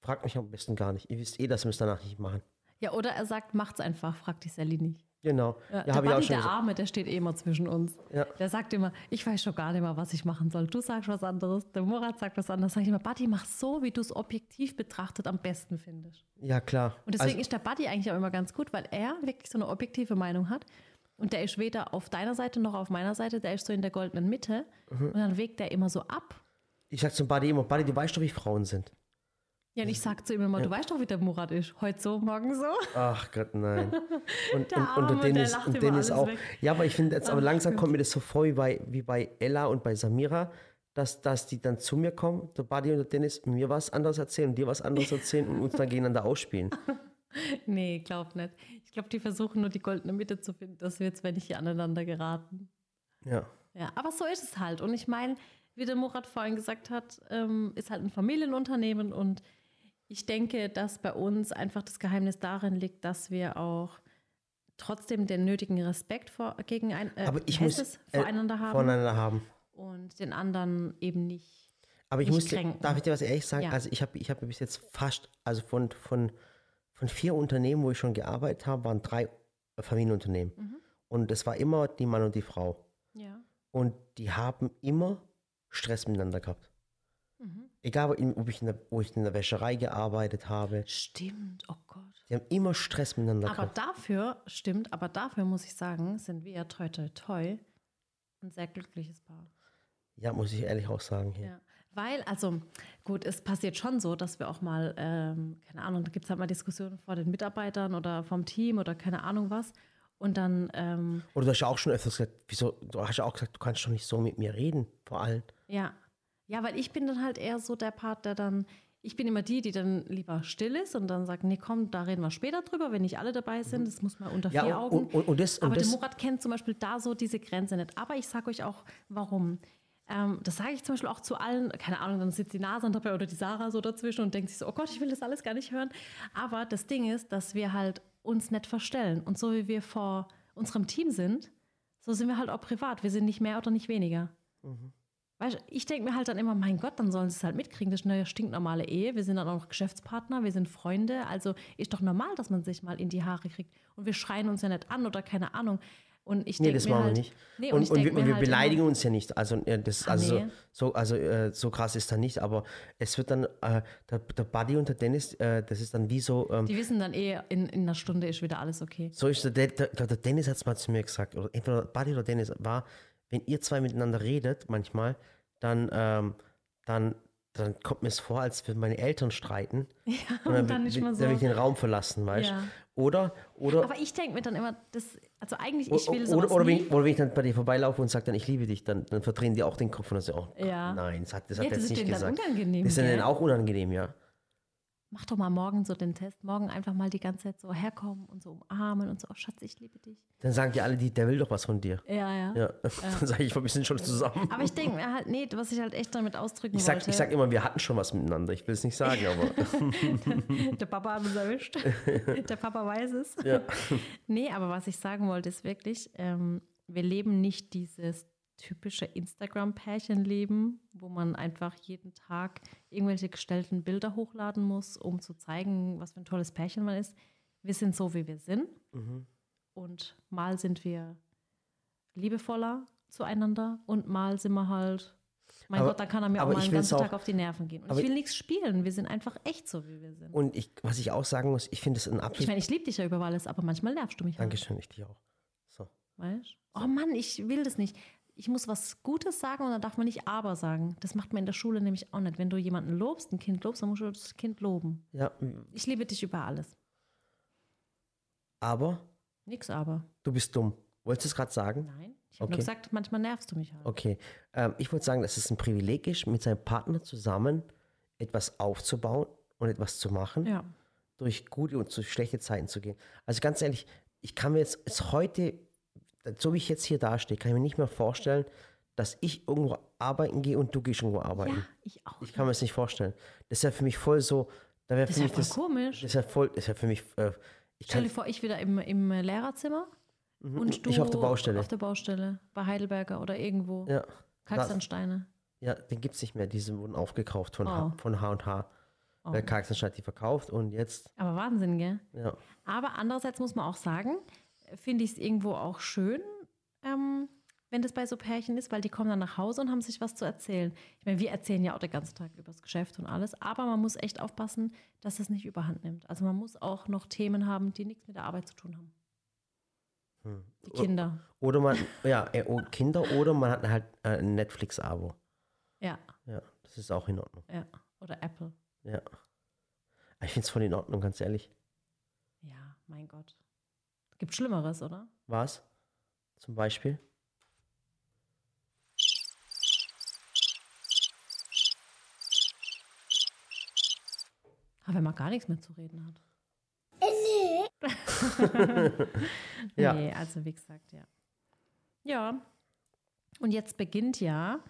fragt mich am besten gar nicht. Ihr wisst eh, dass wir es danach nicht machen. Ja, oder er sagt, macht's einfach, frag die Sally nicht. Genau. Ja, Ja, der schon der. Arme, der steht eh immer zwischen uns. Ja. Der sagt immer, ich weiß schon gar nicht mehr, was ich machen soll. Du sagst was anderes, der Murat sagt was anderes. Sag ich immer, Buddy, mach so, wie du es objektiv betrachtet am besten findest. Ja, klar. Und deswegen Also- ist der Buddy eigentlich auch immer ganz gut, weil er wirklich so eine objektive Meinung hat. Und der ist weder auf deiner Seite noch auf meiner Seite, der ist so in der goldenen Mitte. Mhm. Und dann wägt der immer so ab. Ich sag zum Buddy immer, Buddy, du weißt doch, wie Frauen sind. Ja, und ich sag zu ihm immer, du weißt doch, wie der Murat ist. Heute so, morgen so. Ach Gott, nein. Und, Der und, und Dennis, der lacht und Dennis alles auch. weg. Ja, aber ich finde jetzt, aber Ach langsam Gott. kommt mir das so vor wie bei, wie bei Ella und bei Samira, dass, dass die dann zu mir kommen, der Buddy und der Dennis, mir was anderes erzählen und dir was anderes erzählen und uns dann gegeneinander ausspielen. Nee, glaub nicht. Ich glaube, die versuchen nur die goldene Mitte zu finden, dass wir jetzt, wenn nicht hier aneinander geraten. Ja. Ja, aber so ist es halt. Und ich meine, wie der Murat vorhin gesagt hat, ähm, ist halt ein Familienunternehmen und ich denke, dass bei uns einfach das Geheimnis darin liegt, dass wir auch trotzdem den nötigen Respekt vor, gegen ein, äh, muss es? äh, voreinander haben voneinander haben. und den anderen eben nicht. Aber ich Nicht muss, kränken. darf ich dir was ehrlich sagen? Ja. Also ich habe ich hab bis jetzt fast, also von, von, von vier Unternehmen, wo ich schon gearbeitet habe, waren drei Familienunternehmen. Mhm. Und es war immer die Mann und die Frau. Ja. Und die haben immer Stress miteinander gehabt. Mhm. Egal, ob ob ich in der, wo ich in der Wäscherei gearbeitet habe, Stimmt, oh Gott. die haben immer Stress miteinander Aber gehabt. dafür, stimmt, aber dafür muss ich sagen, sind wir ja toi toi toi ein sehr glückliches Paar. Ja, muss ich ehrlich auch sagen. Hier. Ja. Weil, also gut, es passiert schon so, dass wir auch mal, ähm, keine Ahnung, da gibt es halt mal Diskussionen vor den Mitarbeitern oder vom Team oder keine Ahnung was. Und dann, ähm, Oder du hast ja auch schon öfters gesagt, wieso, du hast ja auch gesagt, du kannst doch nicht so mit mir reden, vor allem. ja. Ja, weil ich bin dann halt eher so der Part, der dann, ich bin immer die, die dann lieber still ist und dann sagt, nee, komm, da reden wir später drüber, wenn nicht alle dabei sind. Das muss man unter Ja, vier und, Augen. und, und, das, Aber der Murat kennt zum Beispiel da so diese Grenze nicht. Aber ich sage euch auch, warum. Ähm, das sage ich zum Beispiel auch zu allen, keine Ahnung, dann sitzt die Nase dabei oder die Sarah so dazwischen und denkt sich so, oh Gott, ich will das alles gar nicht hören. Aber das Ding ist, dass wir halt uns nicht verstellen. Und so wie wir vor unserem Team sind, so sind wir halt auch privat. Wir sind nicht mehr oder nicht weniger. Weißt, ich denke mir halt dann immer, mein Gott, dann sollen sie es halt mitkriegen. Das ist eine stinknormale Ehe. Wir sind dann auch noch Geschäftspartner, wir sind Freunde. Also ist doch normal, dass man sich mal in die Haare kriegt. Und wir schreien uns ja nicht an oder keine Ahnung. Und ich Nee, das mir machen halt, wir nicht. Nee, und, und, wir, und mir wir halt beleidigen immer, uns ja nicht. Also, äh, das, also, nee. so, so, also äh, so krass ist da nicht, aber es wird dann, äh, der, der Buddy und der Dennis, äh, das ist dann wie so, ähm, Die wissen dann eh, in, in einer Stunde ist wieder alles okay. so ist der, der, der, der Dennis hat es mal zu mir gesagt, oder entweder Buddy oder Dennis, war, wenn ihr zwei miteinander redet, manchmal, dann, ähm, dann, dann kommt mir es vor, als würden meine Eltern streiten. Ja, Und und dann will- nicht will- mal dann so. will ich den Raum verlassen, weißt du? Ja. Oder, oder, Aber ich denke mir dann immer, das, also eigentlich, ich will oder, sowas oder, wenn nie. ich, oder wenn ich dann bei dir vorbeilaufe und sage dann, ich liebe dich, dann, dann verdrehen die auch den Kopf und dann so, oh, Ja. nein, das hat, das Ja, er das jetzt nicht denen dann gesagt. unangenehm, Das ist gell? denen auch unangenehm, ja. Mach doch mal morgen so den Test. Morgen einfach mal die ganze Zeit so herkommen und so umarmen und so, oh Schatz, ich liebe dich. Dann sagen die alle, die, der will doch was von dir. Ja, ja. Ja, dann sage ich, wir sind schon zusammen. Aber ich denke halt, nee, was ich halt echt damit ausdrücken Ich sag, wollte. ich sag immer, wir hatten schon was miteinander. Ich will es nicht sagen, aber Der Papa hat uns erwischt. Der Papa weiß es. ja. Nee, aber was ich sagen wollte, ist wirklich, ähm, wir leben nicht dieses typische Instagram-Pärchenleben, wo man einfach jeden Tag irgendwelche gestellten Bilder hochladen muss, um zu zeigen, was für ein tolles Pärchen man ist. Wir sind so, wie wir sind. Mhm. Und mal sind wir liebevoller zueinander und mal sind wir halt, mein Aber- Gott, da kann er mir auch mal ich einen will's ganzen Tag auf die Nerven gehen. Und ich will nichts spielen. Wir sind einfach echt so, wie wir sind. Und ich, was ich auch sagen muss, ich finde es ein Ich absolut. meine, ich liebe dich ja über alles, aber manchmal nervst du mich halt. Dankeschön, ich dich auch. So. Weißt? Oh Mann, ich will das nicht. Ich muss was Gutes sagen und dann darf man nicht aber sagen. Das macht man in der Schule nämlich auch nicht. Wenn du jemanden lobst, ein Kind lobst, dann musst du das Kind loben. Ja, Ich liebe dich über alles. aber Nix aber. du bist dumm. Wolltest du es gerade sagen? Nein. Ich habe Okay. nur gesagt, manchmal nervst du mich halt. Okay. Ähm, ich wollte sagen, dass es ein Privileg ist, mit seinem Partner zusammen etwas aufzubauen und etwas zu machen, Ja. durch gute und durch schlechte Zeiten zu gehen. Also ganz ehrlich, ich kann mir jetzt, jetzt heute, so wie ich jetzt hier dastehe, kann ich mir nicht mehr vorstellen, dass ich irgendwo arbeiten gehe und du gehst irgendwo arbeiten. ja, ich auch. Ich kann mir das nicht vorstellen. Das ist ja für mich voll so, da das für ist ja voll das, komisch. das ist ja voll, das ist ja für mich, äh, ich Stell dir vor, ich wieder im, im Lehrerzimmer und du ich auf der Baustelle. auf der Baustelle, bei Heidelberger oder irgendwo. ja, Kalksteinsteine. ja, den gibt es nicht mehr, diese wurden aufgekauft von, H, Oh. von H&H. Weil Karlsson hat die verkauft und jetzt, Aber Wahnsinn, gell? ja. Aber andererseits muss man auch sagen, finde ich es irgendwo auch schön, ähm, wenn das bei so Pärchen ist, weil die kommen dann nach Hause und haben sich was zu erzählen. Ich meine, wir erzählen ja auch den ganzen Tag über das Geschäft und alles, aber man muss echt aufpassen, dass es nicht überhand nimmt. Also man muss auch noch Themen haben, die nichts mit der Arbeit zu tun haben. Hm. Die Kinder. Oder man, ja, äh, Kinder oder man hat halt äh, ein Netflix-Abo. Ja, Ja, das ist auch in Ordnung. ja. Oder Apple. Ja. Ich finde es voll in Ordnung, ganz ehrlich. Ja, mein Gott. Gibt Schlimmeres, oder? Was? Zum Beispiel? Aber wenn man gar nichts mehr zu reden hat. Ja. Nee, also wie gesagt, ja. Ja. Und jetzt beginnt ja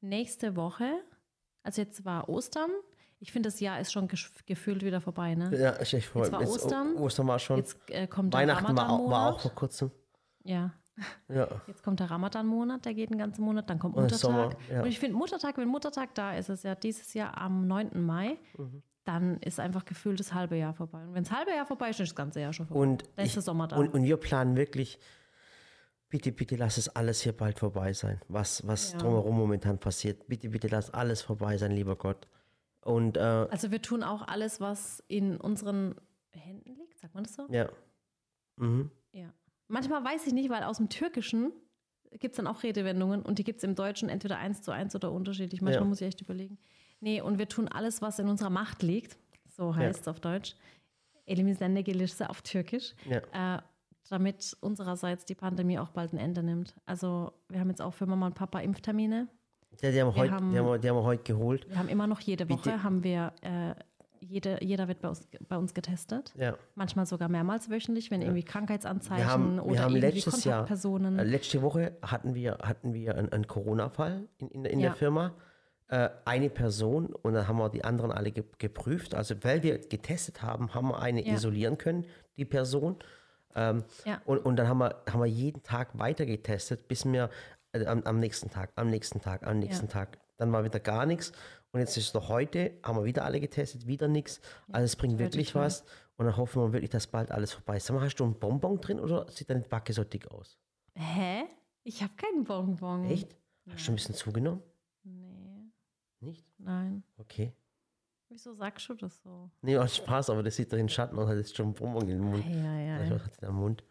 nächste Woche, also jetzt war Ostern. Ich finde, das Jahr ist schon gef- gefühlt wieder vorbei, ne? Ja, ich, ich Jetzt war jetzt- Ostern. Ostern war schon. Jetzt äh, kommt Weihnachten war auch, war auch vor kurzem. Ja, Ja. jetzt kommt der Ramadan-Monat, der geht den ganzen Monat, dann kommt Und Muttertag. Sommer, ja. Und ich finde Muttertag, wenn Muttertag da ist, ist ja dieses Jahr am 9. Mai, Mhm. dann ist einfach gefühlt das halbe Jahr vorbei. Und wenn das halbe Jahr vorbei ist, ist das ganze Jahr schon vorbei. Und, dann ist der Sommer da. und, und wir planen wirklich, bitte, bitte lass es alles hier bald vorbei sein, was, was Ja. drumherum momentan passiert. Bitte, bitte lass alles vorbei sein, lieber Gott. Und äh, Also wir tun auch alles, was in unseren Händen liegt, sagt man das so? ja. Mhm. Ja. Manchmal weiß ich nicht, weil aus dem Türkischen gibt es dann auch Redewendungen und die gibt es im Deutschen entweder eins zu eins oder unterschiedlich. Manchmal Ja. muss ich echt überlegen. Nee, und wir tun alles, was in unserer Macht liegt, so heißt es auf Deutsch. Elimizende gelirse auf Türkisch. Ja. Äh, damit unsererseits die Pandemie auch bald ein Ende nimmt. Also wir haben jetzt auch für Mama und Papa Impftermine. Ja, die haben, wir heute, haben- die haben, die haben wir heute geholt. Wir haben immer noch jede Woche, Bitte. haben wir, äh, jede, jeder wird bei uns, bei uns getestet. Ja. Manchmal sogar mehrmals wöchentlich, wenn irgendwie Krankheitsanzeichen Wir haben, oder wir haben irgendwie letztes Jahr, Kontaktpersonen. äh, letzte Woche hatten wir, hatten wir einen, einen Corona-Fall in, in, in Ja. der Firma. Äh, eine Person und dann haben wir die anderen alle ge geprüft. Also weil wir getestet haben, haben wir eine Ja. isolieren können, die Person. Ähm, Ja. und, und dann haben wir, haben wir jeden Tag weiter getestet, bis wir äh, am, am nächsten Tag, am nächsten Tag, am nächsten Ja. Tag. Dann war wieder gar nichts. Und jetzt ist es doch heute, haben wir wieder alle getestet, wieder nichts. Also es bringt wirklich toll. was. Und dann hoffen wir wirklich, dass bald alles vorbei ist. Sag mal, hast du einen Bonbon drin oder sieht deine Backe so dick aus? Hä? Ich habe keinen Bonbon. Echt? Hast du ein bisschen zugenommen? Nee, Nicht? nein. Okay. Wieso sagst du das so? Nee, macht Spaß, aber das sieht doch in Schatten aus, hat jetzt schon einen Bonbon im Mund. Ja, ja, ja. hat der im Mund?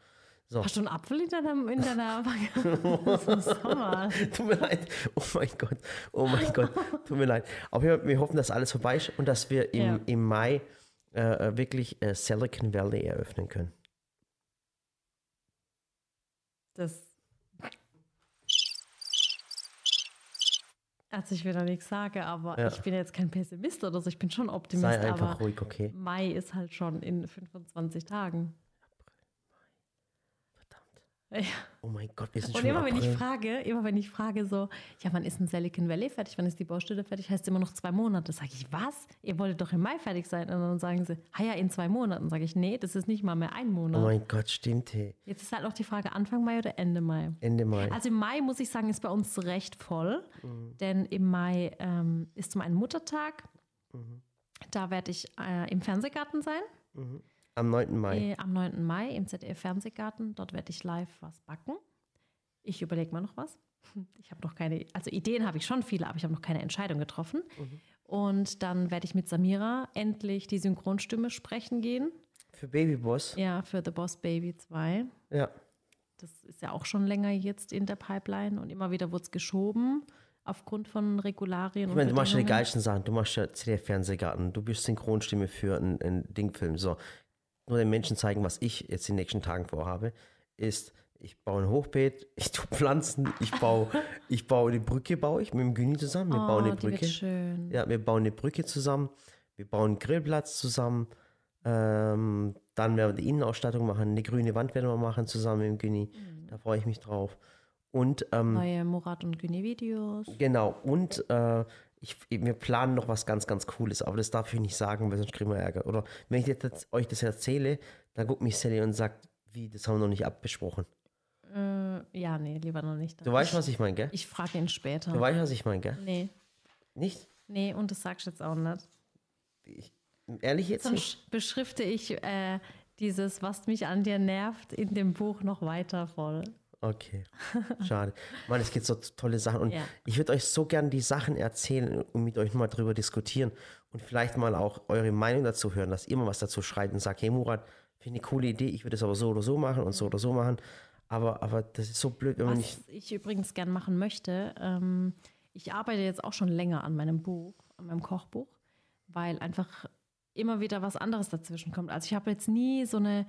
So. Hast du einen Apfel in deiner, in deiner Sommer. Tut mir leid. Oh mein Gott. Oh mein Gott. Tut mir leid. Aber wir, wir hoffen, dass alles vorbei ist und dass wir im, Ja. im Mai äh, wirklich äh, Silicon Valley eröffnen können. Das. Also ich will da nichts sagen, aber Ja. ich bin jetzt kein Pessimist oder so, ich bin schon Optimist, Sei einfach aber ruhig, okay? Mai ist halt schon in 25 Tagen. Ja. Oh mein Gott, wir sind Und schon immer im wenn ich April. frage, immer wenn ich frage so, ja, wann ist ein Silicon Valley fertig, wann ist die Baustelle fertig, heißt immer noch zwei Monate. Sage ich, was? Ihr wolltet doch im Mai fertig sein. Und dann sagen sie, ah ja, in zwei Monaten. Sage ich, nee, das ist nicht mal mehr ein Oh Monat. mein Gott, stimmt, hey. Jetzt ist halt noch die Frage, Anfang Mai oder Ende Mai? Ende Mai. Also im Mai, muss ich sagen, ist bei uns recht voll. Mhm. Denn im Mai ähm, ist zum einen Muttertag. Mhm. Da werde ich äh, im Fernsehgarten sein. Am 9. Mai. Äh, am 9. Mai im ZDF Fernsehgarten. Dort werde ich live was backen. Ich überlege mal noch was. Ich habe noch keine, also Ideen habe ich schon viele, aber ich habe noch keine Entscheidung getroffen. Mhm. Und dann werde ich mit Samira endlich die Synchronstimme sprechen gehen. Für Babyboss. Ja, für The Boss Baby 2. Ja. Das ist ja auch schon länger jetzt in der Pipeline und immer wieder wurde es geschoben aufgrund von Regularien. Ich meine, du machst ja die geilsten Sachen. Du machst ja CDF-Fernsehgarten. Du bist Synchronstimme für einen, einen Dingfilm. So. Nur den Menschen zeigen, was ich jetzt in den nächsten Tagen vorhabe, ist, ich baue ein Hochbeet, ich tue Pflanzen, ich baue, ich baue eine Brücke, baue ich mit dem Güni zusammen. Wir Oh, bauen eine die wird Brücke. schön. Ja, wir bauen eine Brücke zusammen, wir bauen einen Grillplatz zusammen, ähm, dann werden wir die Innenausstattung machen, eine grüne Wand werden wir machen zusammen mit dem Güni. Mhm. Da freue ich mich drauf. Und ähm, Neue Murat und Güni Videos. genau, und äh, ich, wir planen noch was ganz, ganz Cooles, aber das darf ich nicht sagen, weil sonst kriegen wir Ärger. Oder wenn ich jetzt, euch das erzähle, dann guckt mich Sally und sagt, wie, das haben wir noch nicht abbesprochen. Äh, ja, nee, lieber noch nicht. Du weißt, was ich meine, gell? Ich frage ihn später. Du weißt, was ich meine, gell? nee, Nicht? nee, und das sagst du jetzt auch nicht. Ich, ehrlich jetzt nicht? Sonst beschrifte ich äh, dieses, was mich an dir nervt, in dem Buch noch weiter voll. Okay, schade. Mann, es gibt so tolle Sachen und Ja. ich würde euch so gern die Sachen erzählen und mit euch mal drüber diskutieren und vielleicht mal auch eure Meinung dazu hören, dass ihr mal was dazu schreibt und sagt, hey Murat, finde ich eine coole Idee, ich würde es aber so oder so machen und so oder so machen. Aber, aber das ist so blöd, wenn man nicht. Was ich übrigens gern machen möchte, ähm, ich arbeite jetzt auch schon länger an meinem Buch, an meinem Kochbuch, weil einfach immer wieder was anderes dazwischen kommt. Also ich habe jetzt nie so eine,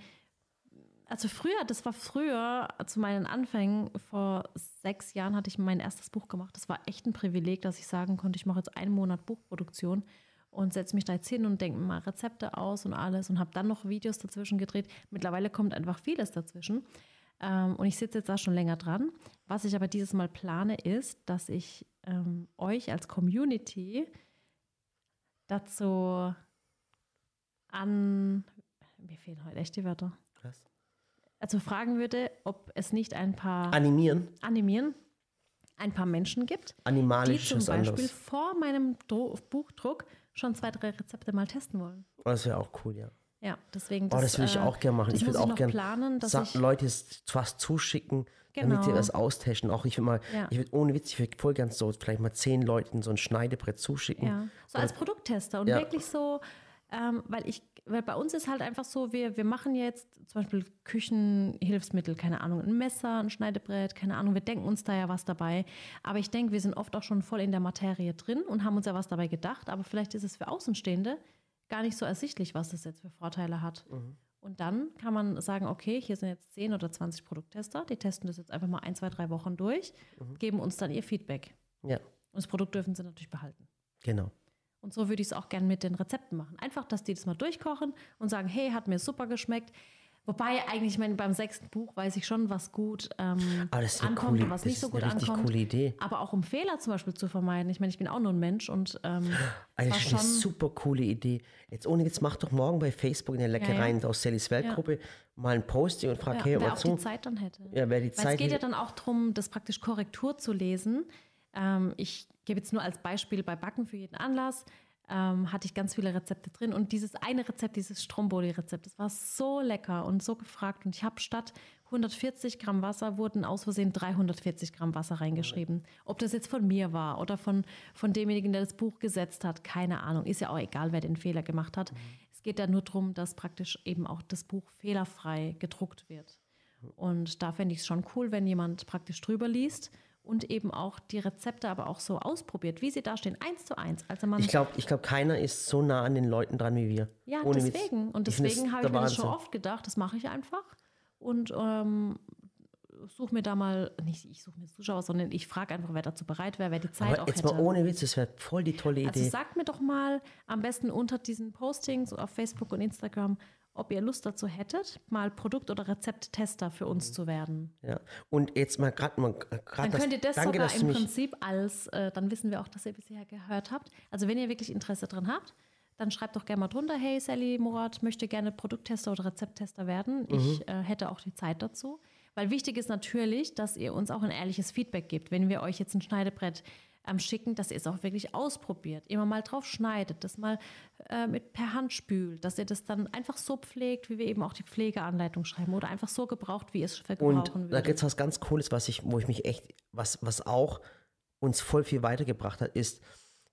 also früher, das war früher zu meinen Anfängen, vor sechs Jahren hatte ich mein erstes Buch gemacht. Das war echt ein Privileg, dass ich sagen konnte, ich mache jetzt einen Monat Buchproduktion und setze mich da jetzt hin und denke mal Rezepte aus und alles und habe dann noch Videos dazwischen gedreht. Mittlerweile kommt einfach vieles dazwischen. Ähm, und ich sitze jetzt da schon länger dran. Was ich aber dieses Mal plane, ist, dass ich ähm, euch als Community dazu an, mir fehlen heute echt die Wörter. Was? Also fragen würde, ob es nicht ein paar Animieren? animieren, ein paar Menschen gibt, die Animalisch zum ist was Beispiel anderes. vor meinem Dro Buchdruck schon zwei, drei Rezepte mal testen wollen. Oh, das wäre auch cool, ja. Ja, deswegen. Oh, das würde ich äh, auch gerne machen. Das Ich würde auch gerne planen, dass ich Leute es fast zuschicken, damit Genau. sie das austesten. Auch ich würde mal, Ja. ich würde ohne Witz, ich würde voll ganz so vielleicht mal zehn Leuten so ein Schneidebrett zuschicken. Ja, so als Produkttester und Ja. wirklich so, ähm, weil ich, weil bei uns ist halt einfach so, wir, wir machen jetzt zum Beispiel Küchenhilfsmittel, keine Ahnung, ein Messer, ein Schneidebrett, keine Ahnung, wir denken uns da ja was dabei. Aber ich denke, wir sind oft auch schon voll in der Materie drin und haben uns ja was dabei gedacht, aber vielleicht ist es für Außenstehende gar nicht so ersichtlich, was das jetzt für Vorteile hat. Und dann kann man sagen, okay, hier sind jetzt 10 oder 20 Produkttester, die testen das jetzt einfach mal ein, zwei, drei Wochen durch, geben uns dann ihr Feedback. Ja, Und das Produkt dürfen sie natürlich behalten. genau. Und so würde ich es auch gerne mit den Rezepten machen. Einfach, dass die das mal durchkochen und sagen, hey, hat mir super geschmeckt. Wobei eigentlich, ich meine, beim sechsten Buch weiß ich schon, was gut ähm, ankommt coole, und was nicht so gut eine richtig ankommt. coole Idee. Aber auch um Fehler zum Beispiel zu vermeiden. Ich meine, ich bin auch nur ein Mensch und ähm, das ist eine schon- super coole Idee. Jetzt ohne Witz, mach doch morgen bei Facebook in der Leckereien aus Sallys Weltgruppe mal ein Posting und frag, ja, hey, wer auch zu. die Zeit dann hätte. Ja, wer die Weil es Zeit geht ja dann auch darum, das praktisch Korrektur zu lesen. Ähm, ich gebe jetzt nur als Beispiel bei Backen für jeden Anlass. Ähm, hatte ich ganz viele Rezepte drin und dieses eine Rezept, dieses Stromboli-Rezept, das war so lecker und so gefragt und ich habe statt 140 Gramm Wasser wurden aus Versehen 340 Gramm Wasser reingeschrieben. Ob das jetzt von mir war oder von, von demjenigen, der das Buch gesetzt hat, keine Ahnung. Ist ja auch egal, wer den Fehler gemacht hat. Es geht ja nur darum, dass praktisch eben auch das Buch fehlerfrei gedruckt wird. Und da fände ich es schon cool, wenn jemand praktisch drüber liest und eben auch die Rezepte aber auch so ausprobiert, wie sie da stehen, eins zu eins. Also man, Ich glaube, ich glaub, keiner ist so nah an den Leuten dran wie wir. ja, Ohne deswegen. Und Ich finde deswegen es habe ich mir das schon oft gedacht, das mache ich einfach. Und ähm, suche mir da mal, nicht ich suche mir Zuschauer, sondern ich frage einfach, wer dazu bereit wäre, wer die Zeit Aber auch jetzt hätte. mal ohne Witz, das wäre voll die tolle Also Idee. sagt mir doch mal am besten unter diesen Postings auf Facebook und Instagram, ob ihr Lust dazu hättet, mal Produkt- oder Rezepttester für uns zu werden. Ja. Und jetzt mal gerade mal Dann gerade könnt ihr das danke, sogar im Prinzip als, äh, dann wissen wir auch, dass ihr bisher gehört habt. Also wenn ihr wirklich Interesse dran habt, dann schreibt doch gerne mal drunter, hey Sally Murat möchte gerne Produkttester oder Rezepttester werden. Ich äh, hätte auch die Zeit dazu. Weil wichtig ist natürlich, dass ihr uns auch ein ehrliches Feedback gebt. Wenn wir euch jetzt ein Schneidebrett ähm, schicken, dass ihr es auch wirklich ausprobiert, immer mal drauf schneidet, das mal äh, mit per Hand spült, dass ihr das dann einfach so pflegt, wie wir eben auch die Pflegeanleitung schreiben oder einfach so gebraucht, wie ihr es Und verbrauchen da gibt es was ganz Cooles, was ich, wo ich mich echt, was, was auch uns voll viel weitergebracht hat, ist,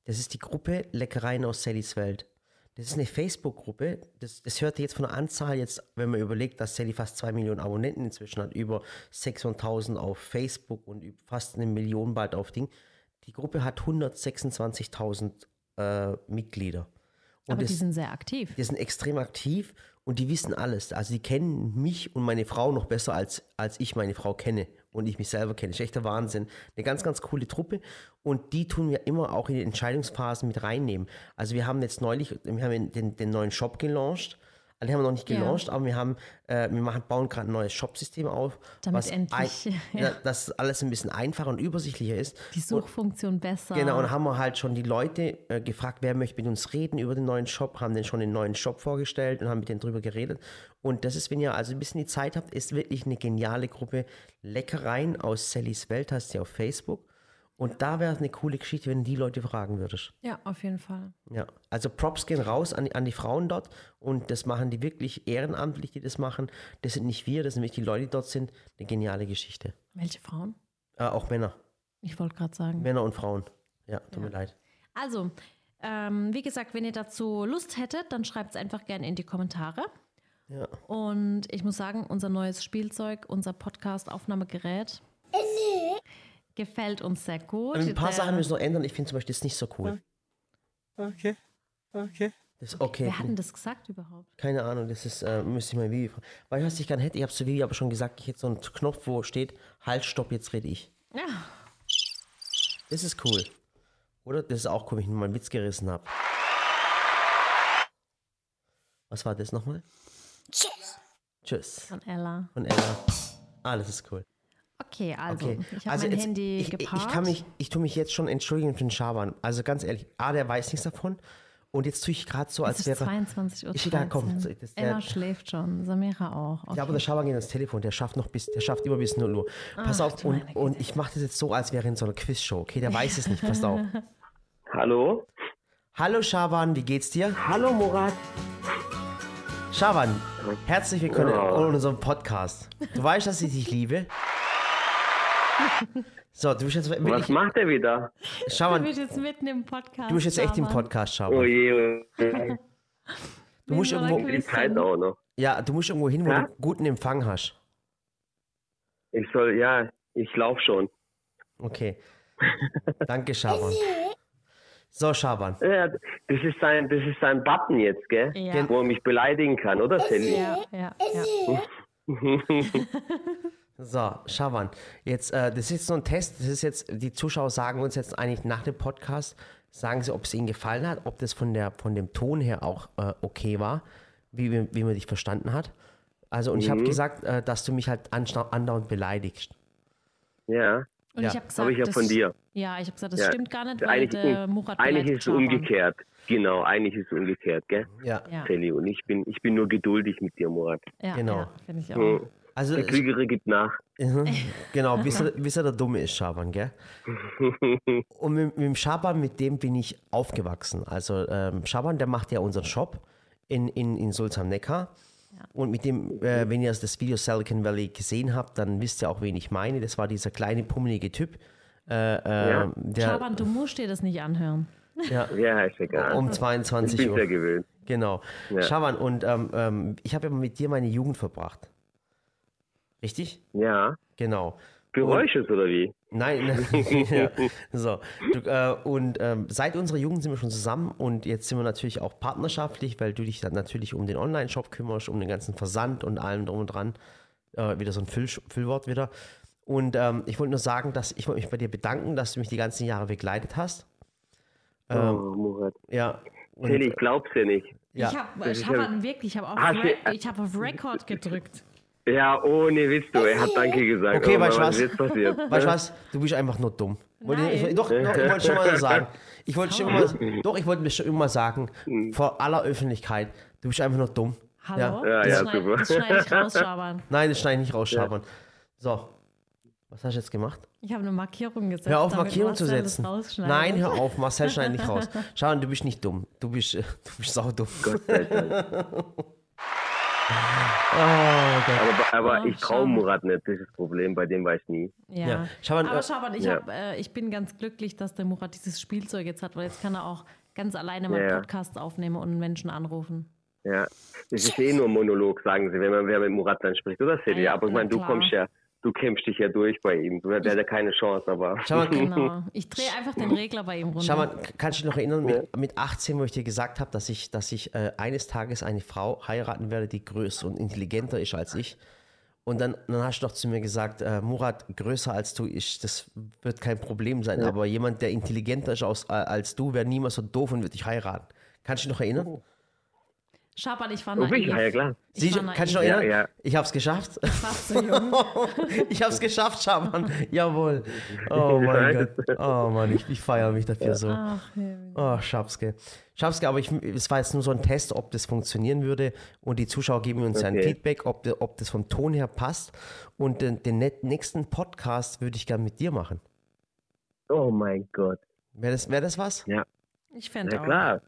das ist die Gruppe Leckereien aus Sallys Welt. Das ist eine Facebook-Gruppe. Das, das hört jetzt von der Anzahl jetzt, wenn man überlegt, dass Sally fast zwei Millionen Abonnenten inzwischen hat, über 600.000 auf Facebook und fast eine Million bald auf Ding. Die Gruppe hat 126.000 äh, Mitglieder. Und Aber das, die sind sehr aktiv. die sind extrem aktiv und die wissen alles. Also die kennen mich und meine Frau noch besser, als, als ich meine Frau kenne und ich mich selber kenne. Das ist echt der Wahnsinn. Eine ganz, ganz coole Truppe und die tun wir immer auch in die Entscheidungsphasen mit reinnehmen. Also wir haben jetzt neulich, wir haben den, den neuen Shop gelauncht. Also haben wir noch nicht Ja. gelauncht, aber wir haben, äh, wir machen, bauen gerade ein neues Shopsystem auf. Damit endlich, ein, ja. ja, dass alles ein bisschen einfacher und übersichtlicher ist. Die Suchfunktion besser. Genau, und haben wir halt schon die Leute äh, gefragt, wer möchte mit uns reden über den neuen Shop, haben den schon den neuen Shop vorgestellt und haben mit denen drüber geredet. Und das ist, wenn ihr also ein bisschen die Zeit habt, ist wirklich eine geniale Gruppe. Leckereien aus Sallys Welt heißt sie auf Facebook. Und da wäre es eine coole Geschichte, wenn du die Leute fragen würdest. Ja, auf jeden Fall. Ja, also Props gehen raus an die, an die Frauen dort und das machen die wirklich ehrenamtlich, die das machen. Das sind nicht wir, das sind wirklich die Leute, die dort sind. Eine geniale Geschichte. Welche Frauen? Äh, auch Männer. Ich wollte gerade sagen. Männer und Frauen. Ja, tut mir leid. Also, ähm, wie gesagt, wenn ihr dazu Lust hättet, dann schreibt es einfach gerne in die Kommentare. Ja. Und ich muss sagen, unser neues Spielzeug, unser Podcast-Aufnahmegerät, gefällt uns sehr gut. Ein paar Der- Sachen müssen noch ändern. Ich finde zum Beispiel das nicht so cool. Okay. Okay. Das okay. Wer hat denn das gesagt überhaupt? Keine Ahnung, das ist, äh, müsste ich mal Vivi fragen. Weil was ich gerne hätte, ich habe zu Vivi aber schon gesagt, ich hätte so einen Knopf, wo steht, halt, stopp, jetzt rede ich. Ja. Das ist cool. Oder? Das ist auch cool, wenn ich nur mal einen Witz gerissen habe. Was war das nochmal? Tschüss. Tschüss. Von Ella. Von Ella. Ah, das ist cool. Okay, also Okay. ich habe also mein jetzt- Handy ich, ich, geparkt. ich kann mich, ich tue mich jetzt schon entschuldigen für den Schaban. Also ganz ehrlich, A, der weiß nichts davon. Und jetzt tue ich gerade so, es als ist wäre. 22 Uhr. Ist egal, komm, das- das- der- schläft schon, Samira auch. Okay. Ja, aber der Schaban geht ans Telefon, der schafft noch bis, der schafft immer bis 0 Uhr. Pass Ach, auf, und, und ich mache das jetzt so, als wäre in so einer Quizshow. Okay, der weiß es nicht, pass auf. Hallo? Hallo Schaban, wie geht's dir? Hallo Murat. Schaban, herzlich willkommen Ja. in unserem Podcast. Du weißt, dass ich dich liebe. So, du bist jetzt Was wirklich, macht er wieder? du Schaban, bist jetzt mitten im Podcast. du bist jetzt echt im. Podcast, Oh Schaban. je, oh je. Du musst irgendwo, die quizen? Zeit auch noch. ja, du musst irgendwo hin, wo Ja? du guten Empfang hast. Ich soll, ja, ich lauf schon. Okay. Danke, Schaban. So, Schaban. Ja, das ist sein, das ist sein Button jetzt, gell? Ja. Wo er mich beleidigen kann, oder Sally? Ja, ja, ja. So, Schaban. Jetzt, äh, das ist jetzt so ein Test. Das ist jetzt, die Zuschauer sagen uns jetzt eigentlich nach dem Podcast, sagen sie, ob es ihnen gefallen hat, ob das von, der, von dem Ton her auch äh, okay war, wie, wie man dich verstanden hat. Also, und ich Mhm. habe gesagt, äh, dass du mich halt andauernd beleidigst. Ja, Und Ja. ich habe gesagt, habe ich ja das, von dir. Ja, ich habe gesagt, das Ja. stimmt gar nicht, weil Eigentlich, der Murat eigentlich ist es umgekehrt. Genau, eigentlich ist es umgekehrt, gell? Ja. Ja, Sally. Und ich bin, ich bin nur geduldig mit dir, Murat. ja, Genau. ja finde ich auch. Hm. Also, Der Klügere gibt nach. Mhm. Genau, bis er, bis er der Dumme ist, Schaban, gell? Und mit, mit dem Schaban, mit dem bin ich aufgewachsen. Also ähm, Schaban, der macht ja unseren Shop in, in, in Sulzam Neckar. Und mit dem, äh, wenn ihr das Video Silicon Valley gesehen habt, dann wisst ihr auch, wen ich meine. Das war dieser kleine, pummelige Typ. Äh, äh, Ja. der Schaban, du musst dir das nicht anhören. ja, Ja, ist egal. um ich 22 bin's ja Uhr. gewöhnt. Genau. Ja. Schaban, und ähm, ähm, ich habe ja mit dir meine Jugend verbracht. Richtig? Ja. Genau. Geräusches oder wie? Nein, ja. so. Du, äh, und ähm, seit unserer Jugend sind wir schon zusammen und jetzt sind wir natürlich auch partnerschaftlich, weil du dich dann natürlich um den Online-Shop kümmerst, um den ganzen Versand und allem drum und dran. Äh, wieder so ein Füll Füllwort wieder. Und ähm, ich wollte nur sagen, dass ich wollte mich bei dir bedanken, dass du mich die ganzen Jahre begleitet hast. oh, Murat. Ja. Und, ich glaub's ja nicht. ja. Ich habe Schaban wirklich, ich habe auf, Re ich hab auf Record gedrückt. Ja, ohne Witz, du. Er hat Danke gesagt. Okay, oh, weißt du was? ist jetzt passiert? Weißt du was? Du bist einfach nur dumm. Wollte ich, doch, doch, ich wollte schon mal sagen. Ich wollte schon immer, doch, ich wollte mir schon immer sagen, vor aller Öffentlichkeit, du bist einfach nur dumm. Hallo? Ja, das ja, schneid, super. Das schneide ich raus, Schaban. Nein, das schneide ich nicht rausschabern. So. Was hast du jetzt gemacht? Ich habe eine Markierung gesetzt. Hör auf, Markierung zu setzen. Nein, hör auf, Marcel schneid nicht raus. Schau, du bist nicht dumm. Du bist, du bist saudumm. Gott sei Dank. Oh. Aber, aber Oh, ich traue. Murat nicht, das ist das Problem, bei dem weiß ich nie. Ja. Ja. Schaban, Aber äh, Schaban, ich, ja. hab, äh, ich bin ganz glücklich, dass der Murat dieses Spielzeug jetzt hat, weil jetzt kann er auch ganz alleine mal Ja, ja. Podcasts aufnehmen und Menschen anrufen. Ja. Das ist eh nur ein Monolog, sagen sie, wenn man wer mit Murat dann spricht, oder Sally? Ja, aber ich meine, du klar. kommst ja, du kämpfst dich ja durch bei ihm. Du hat ja keine Chance, aber. Schau mal, Genau. Ich drehe einfach den Regler bei ihm runter. Schau mal, kannst du dich noch erinnern, mit, mit 18, wo ich dir gesagt habe, dass ich, dass ich äh, eines Tages eine Frau heiraten werde, die größer und intelligenter ist als ich. Und dann, dann hast du doch zu mir gesagt, äh, Murat, größer als du ist, das wird kein Problem sein. Aber jemand, der intelligenter ist aus, äh, als du, wäre niemals so doof und wird dich heiraten. Kannst du dich noch erinnern? Schaban, ich war naiv. ich, ja, ja, klar. Ich du dich naiv. noch erinnern? Ja, ja. Ich hab's geschafft. So jung. ich hab's geschafft, Schaban. Jawohl. Oh mein Gott. Oh Mann, ich, ich feiere mich dafür so. Ach, ja. Oh, Schapske. Schapske, aber ich, es war jetzt nur so ein Test, ob das funktionieren würde. Und die Zuschauer geben uns ja ein Okay. Feedback, ob, ob das vom Ton her passt. Und den, den nächsten Podcast würde ich gerne mit dir machen. Oh mein Gott. Wäre das, wär das was? Ja, Ich fände ja auch. klar.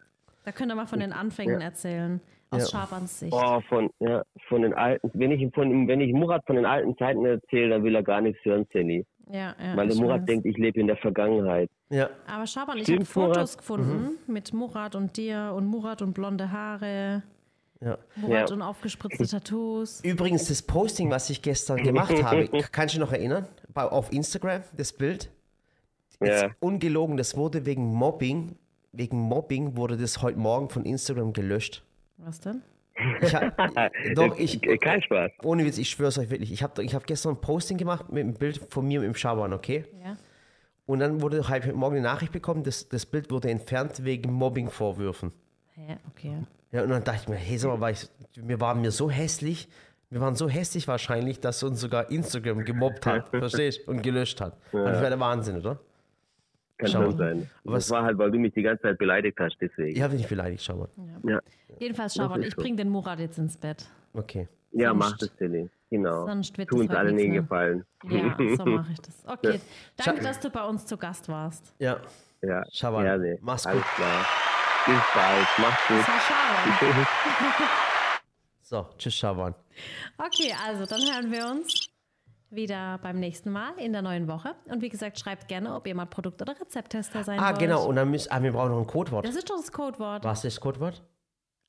Da könnt ihr mal von den Anfängen erzählen. Aus Ja. Schabans Sicht. Oh, von, ja, von den alten, wenn ich von, wenn ich Murat von den alten Zeiten erzähle, dann will er gar nichts hören, Sally. Ja, ja, Weil der Murat weiß. denkt, ich lebe in der Vergangenheit. Ja. Aber Schaban, ich habe Fotos Murat? gefunden mit Murat und dir und Murat und blonde Haare, ja. Murat Ja. und aufgespritzte Tattoos. Übrigens, das Posting, was ich gestern gemacht habe, kannst du dich noch erinnern? Bei, auf Instagram, das Bild. Ja. ungelogen, das wurde wegen Mobbing wegen Mobbing wurde das heute Morgen von Instagram gelöscht. Was denn? Ich hab, doch, ich, Kein Spaß. ohne Witz, ich schwör's euch wirklich. Ich habe ich hab gestern ein Posting gemacht mit einem Bild von mir im Schaban, okay? Ja. Und dann wurde halt heute Morgen eine Nachricht bekommen, das, das Bild wurde entfernt wegen Mobbingvorwürfen. Hä? Okay. Ja, und dann dachte ich mir, hey, sag mal, war ich, wir waren mir so hässlich, wir waren so hässlich wahrscheinlich, dass uns sogar Instagram gemobbt hat, verstehst Und gelöscht hat. Das wäre der Wahnsinn, oder? Kann schon sein. Aber das es- war halt, weil du mich die ganze Zeit beleidigt hast, deswegen. Ich habe dich nicht beleidigt, schau mal. Ja, Jedenfalls, ist ich so. bring den Murat jetzt ins Bett. Okay. ja Sonst- mach das, Tilly. Genau. sonst wird Tu das uns heute alle nichts nie mehr. gefallen. Ja, so mache ich das. Okay. Danke, Scha- dass du bei uns zu Gast warst. Ja, Ja, Schaban, gerne. mach's Alles gut. klar. Bis bald. Mach's gut. Das war Sharon. so, tschüss, Schaban. Okay, also dann hören wir uns wieder beim nächsten Mal in der neuen Woche. Und wie gesagt, schreibt gerne, ob ihr mal Produkt- oder Rezepttester sein Ah, wollt. genau, und dann müssen, ah, wir brauchen noch ein Codewort. Das ist doch das Codewort. Was ist das Codewort?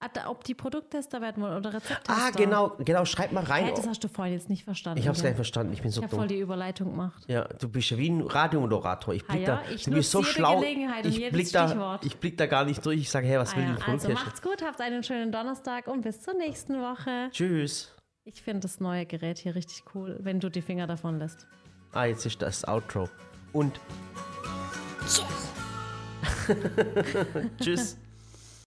Ah, Ob die Produkttester werden wollen oder Rezepttester. Ah, genau, genau, schreib mal rein. Hä, das hast du vorhin jetzt nicht verstanden. Ich hab's gar gell? nicht verstanden, ich bin so Ich habe voll dumm. die Überleitung gemacht. Ja, du bist ja wie ein Radiomoderator. Ich blick Ah ja, da, ich du bist so schlau. Ich jedes blick, da, ich blick da gar nicht durch. Ich sage, hey, was Ah will ja, die also Produkthersteller? macht's gut, habt einen schönen Donnerstag und bis zur nächsten Woche. Tschüss. Ich finde das neue Gerät hier richtig cool, wenn du die Finger davon lässt. Ah, jetzt ist das Outro. Und Tschüss. tschüss.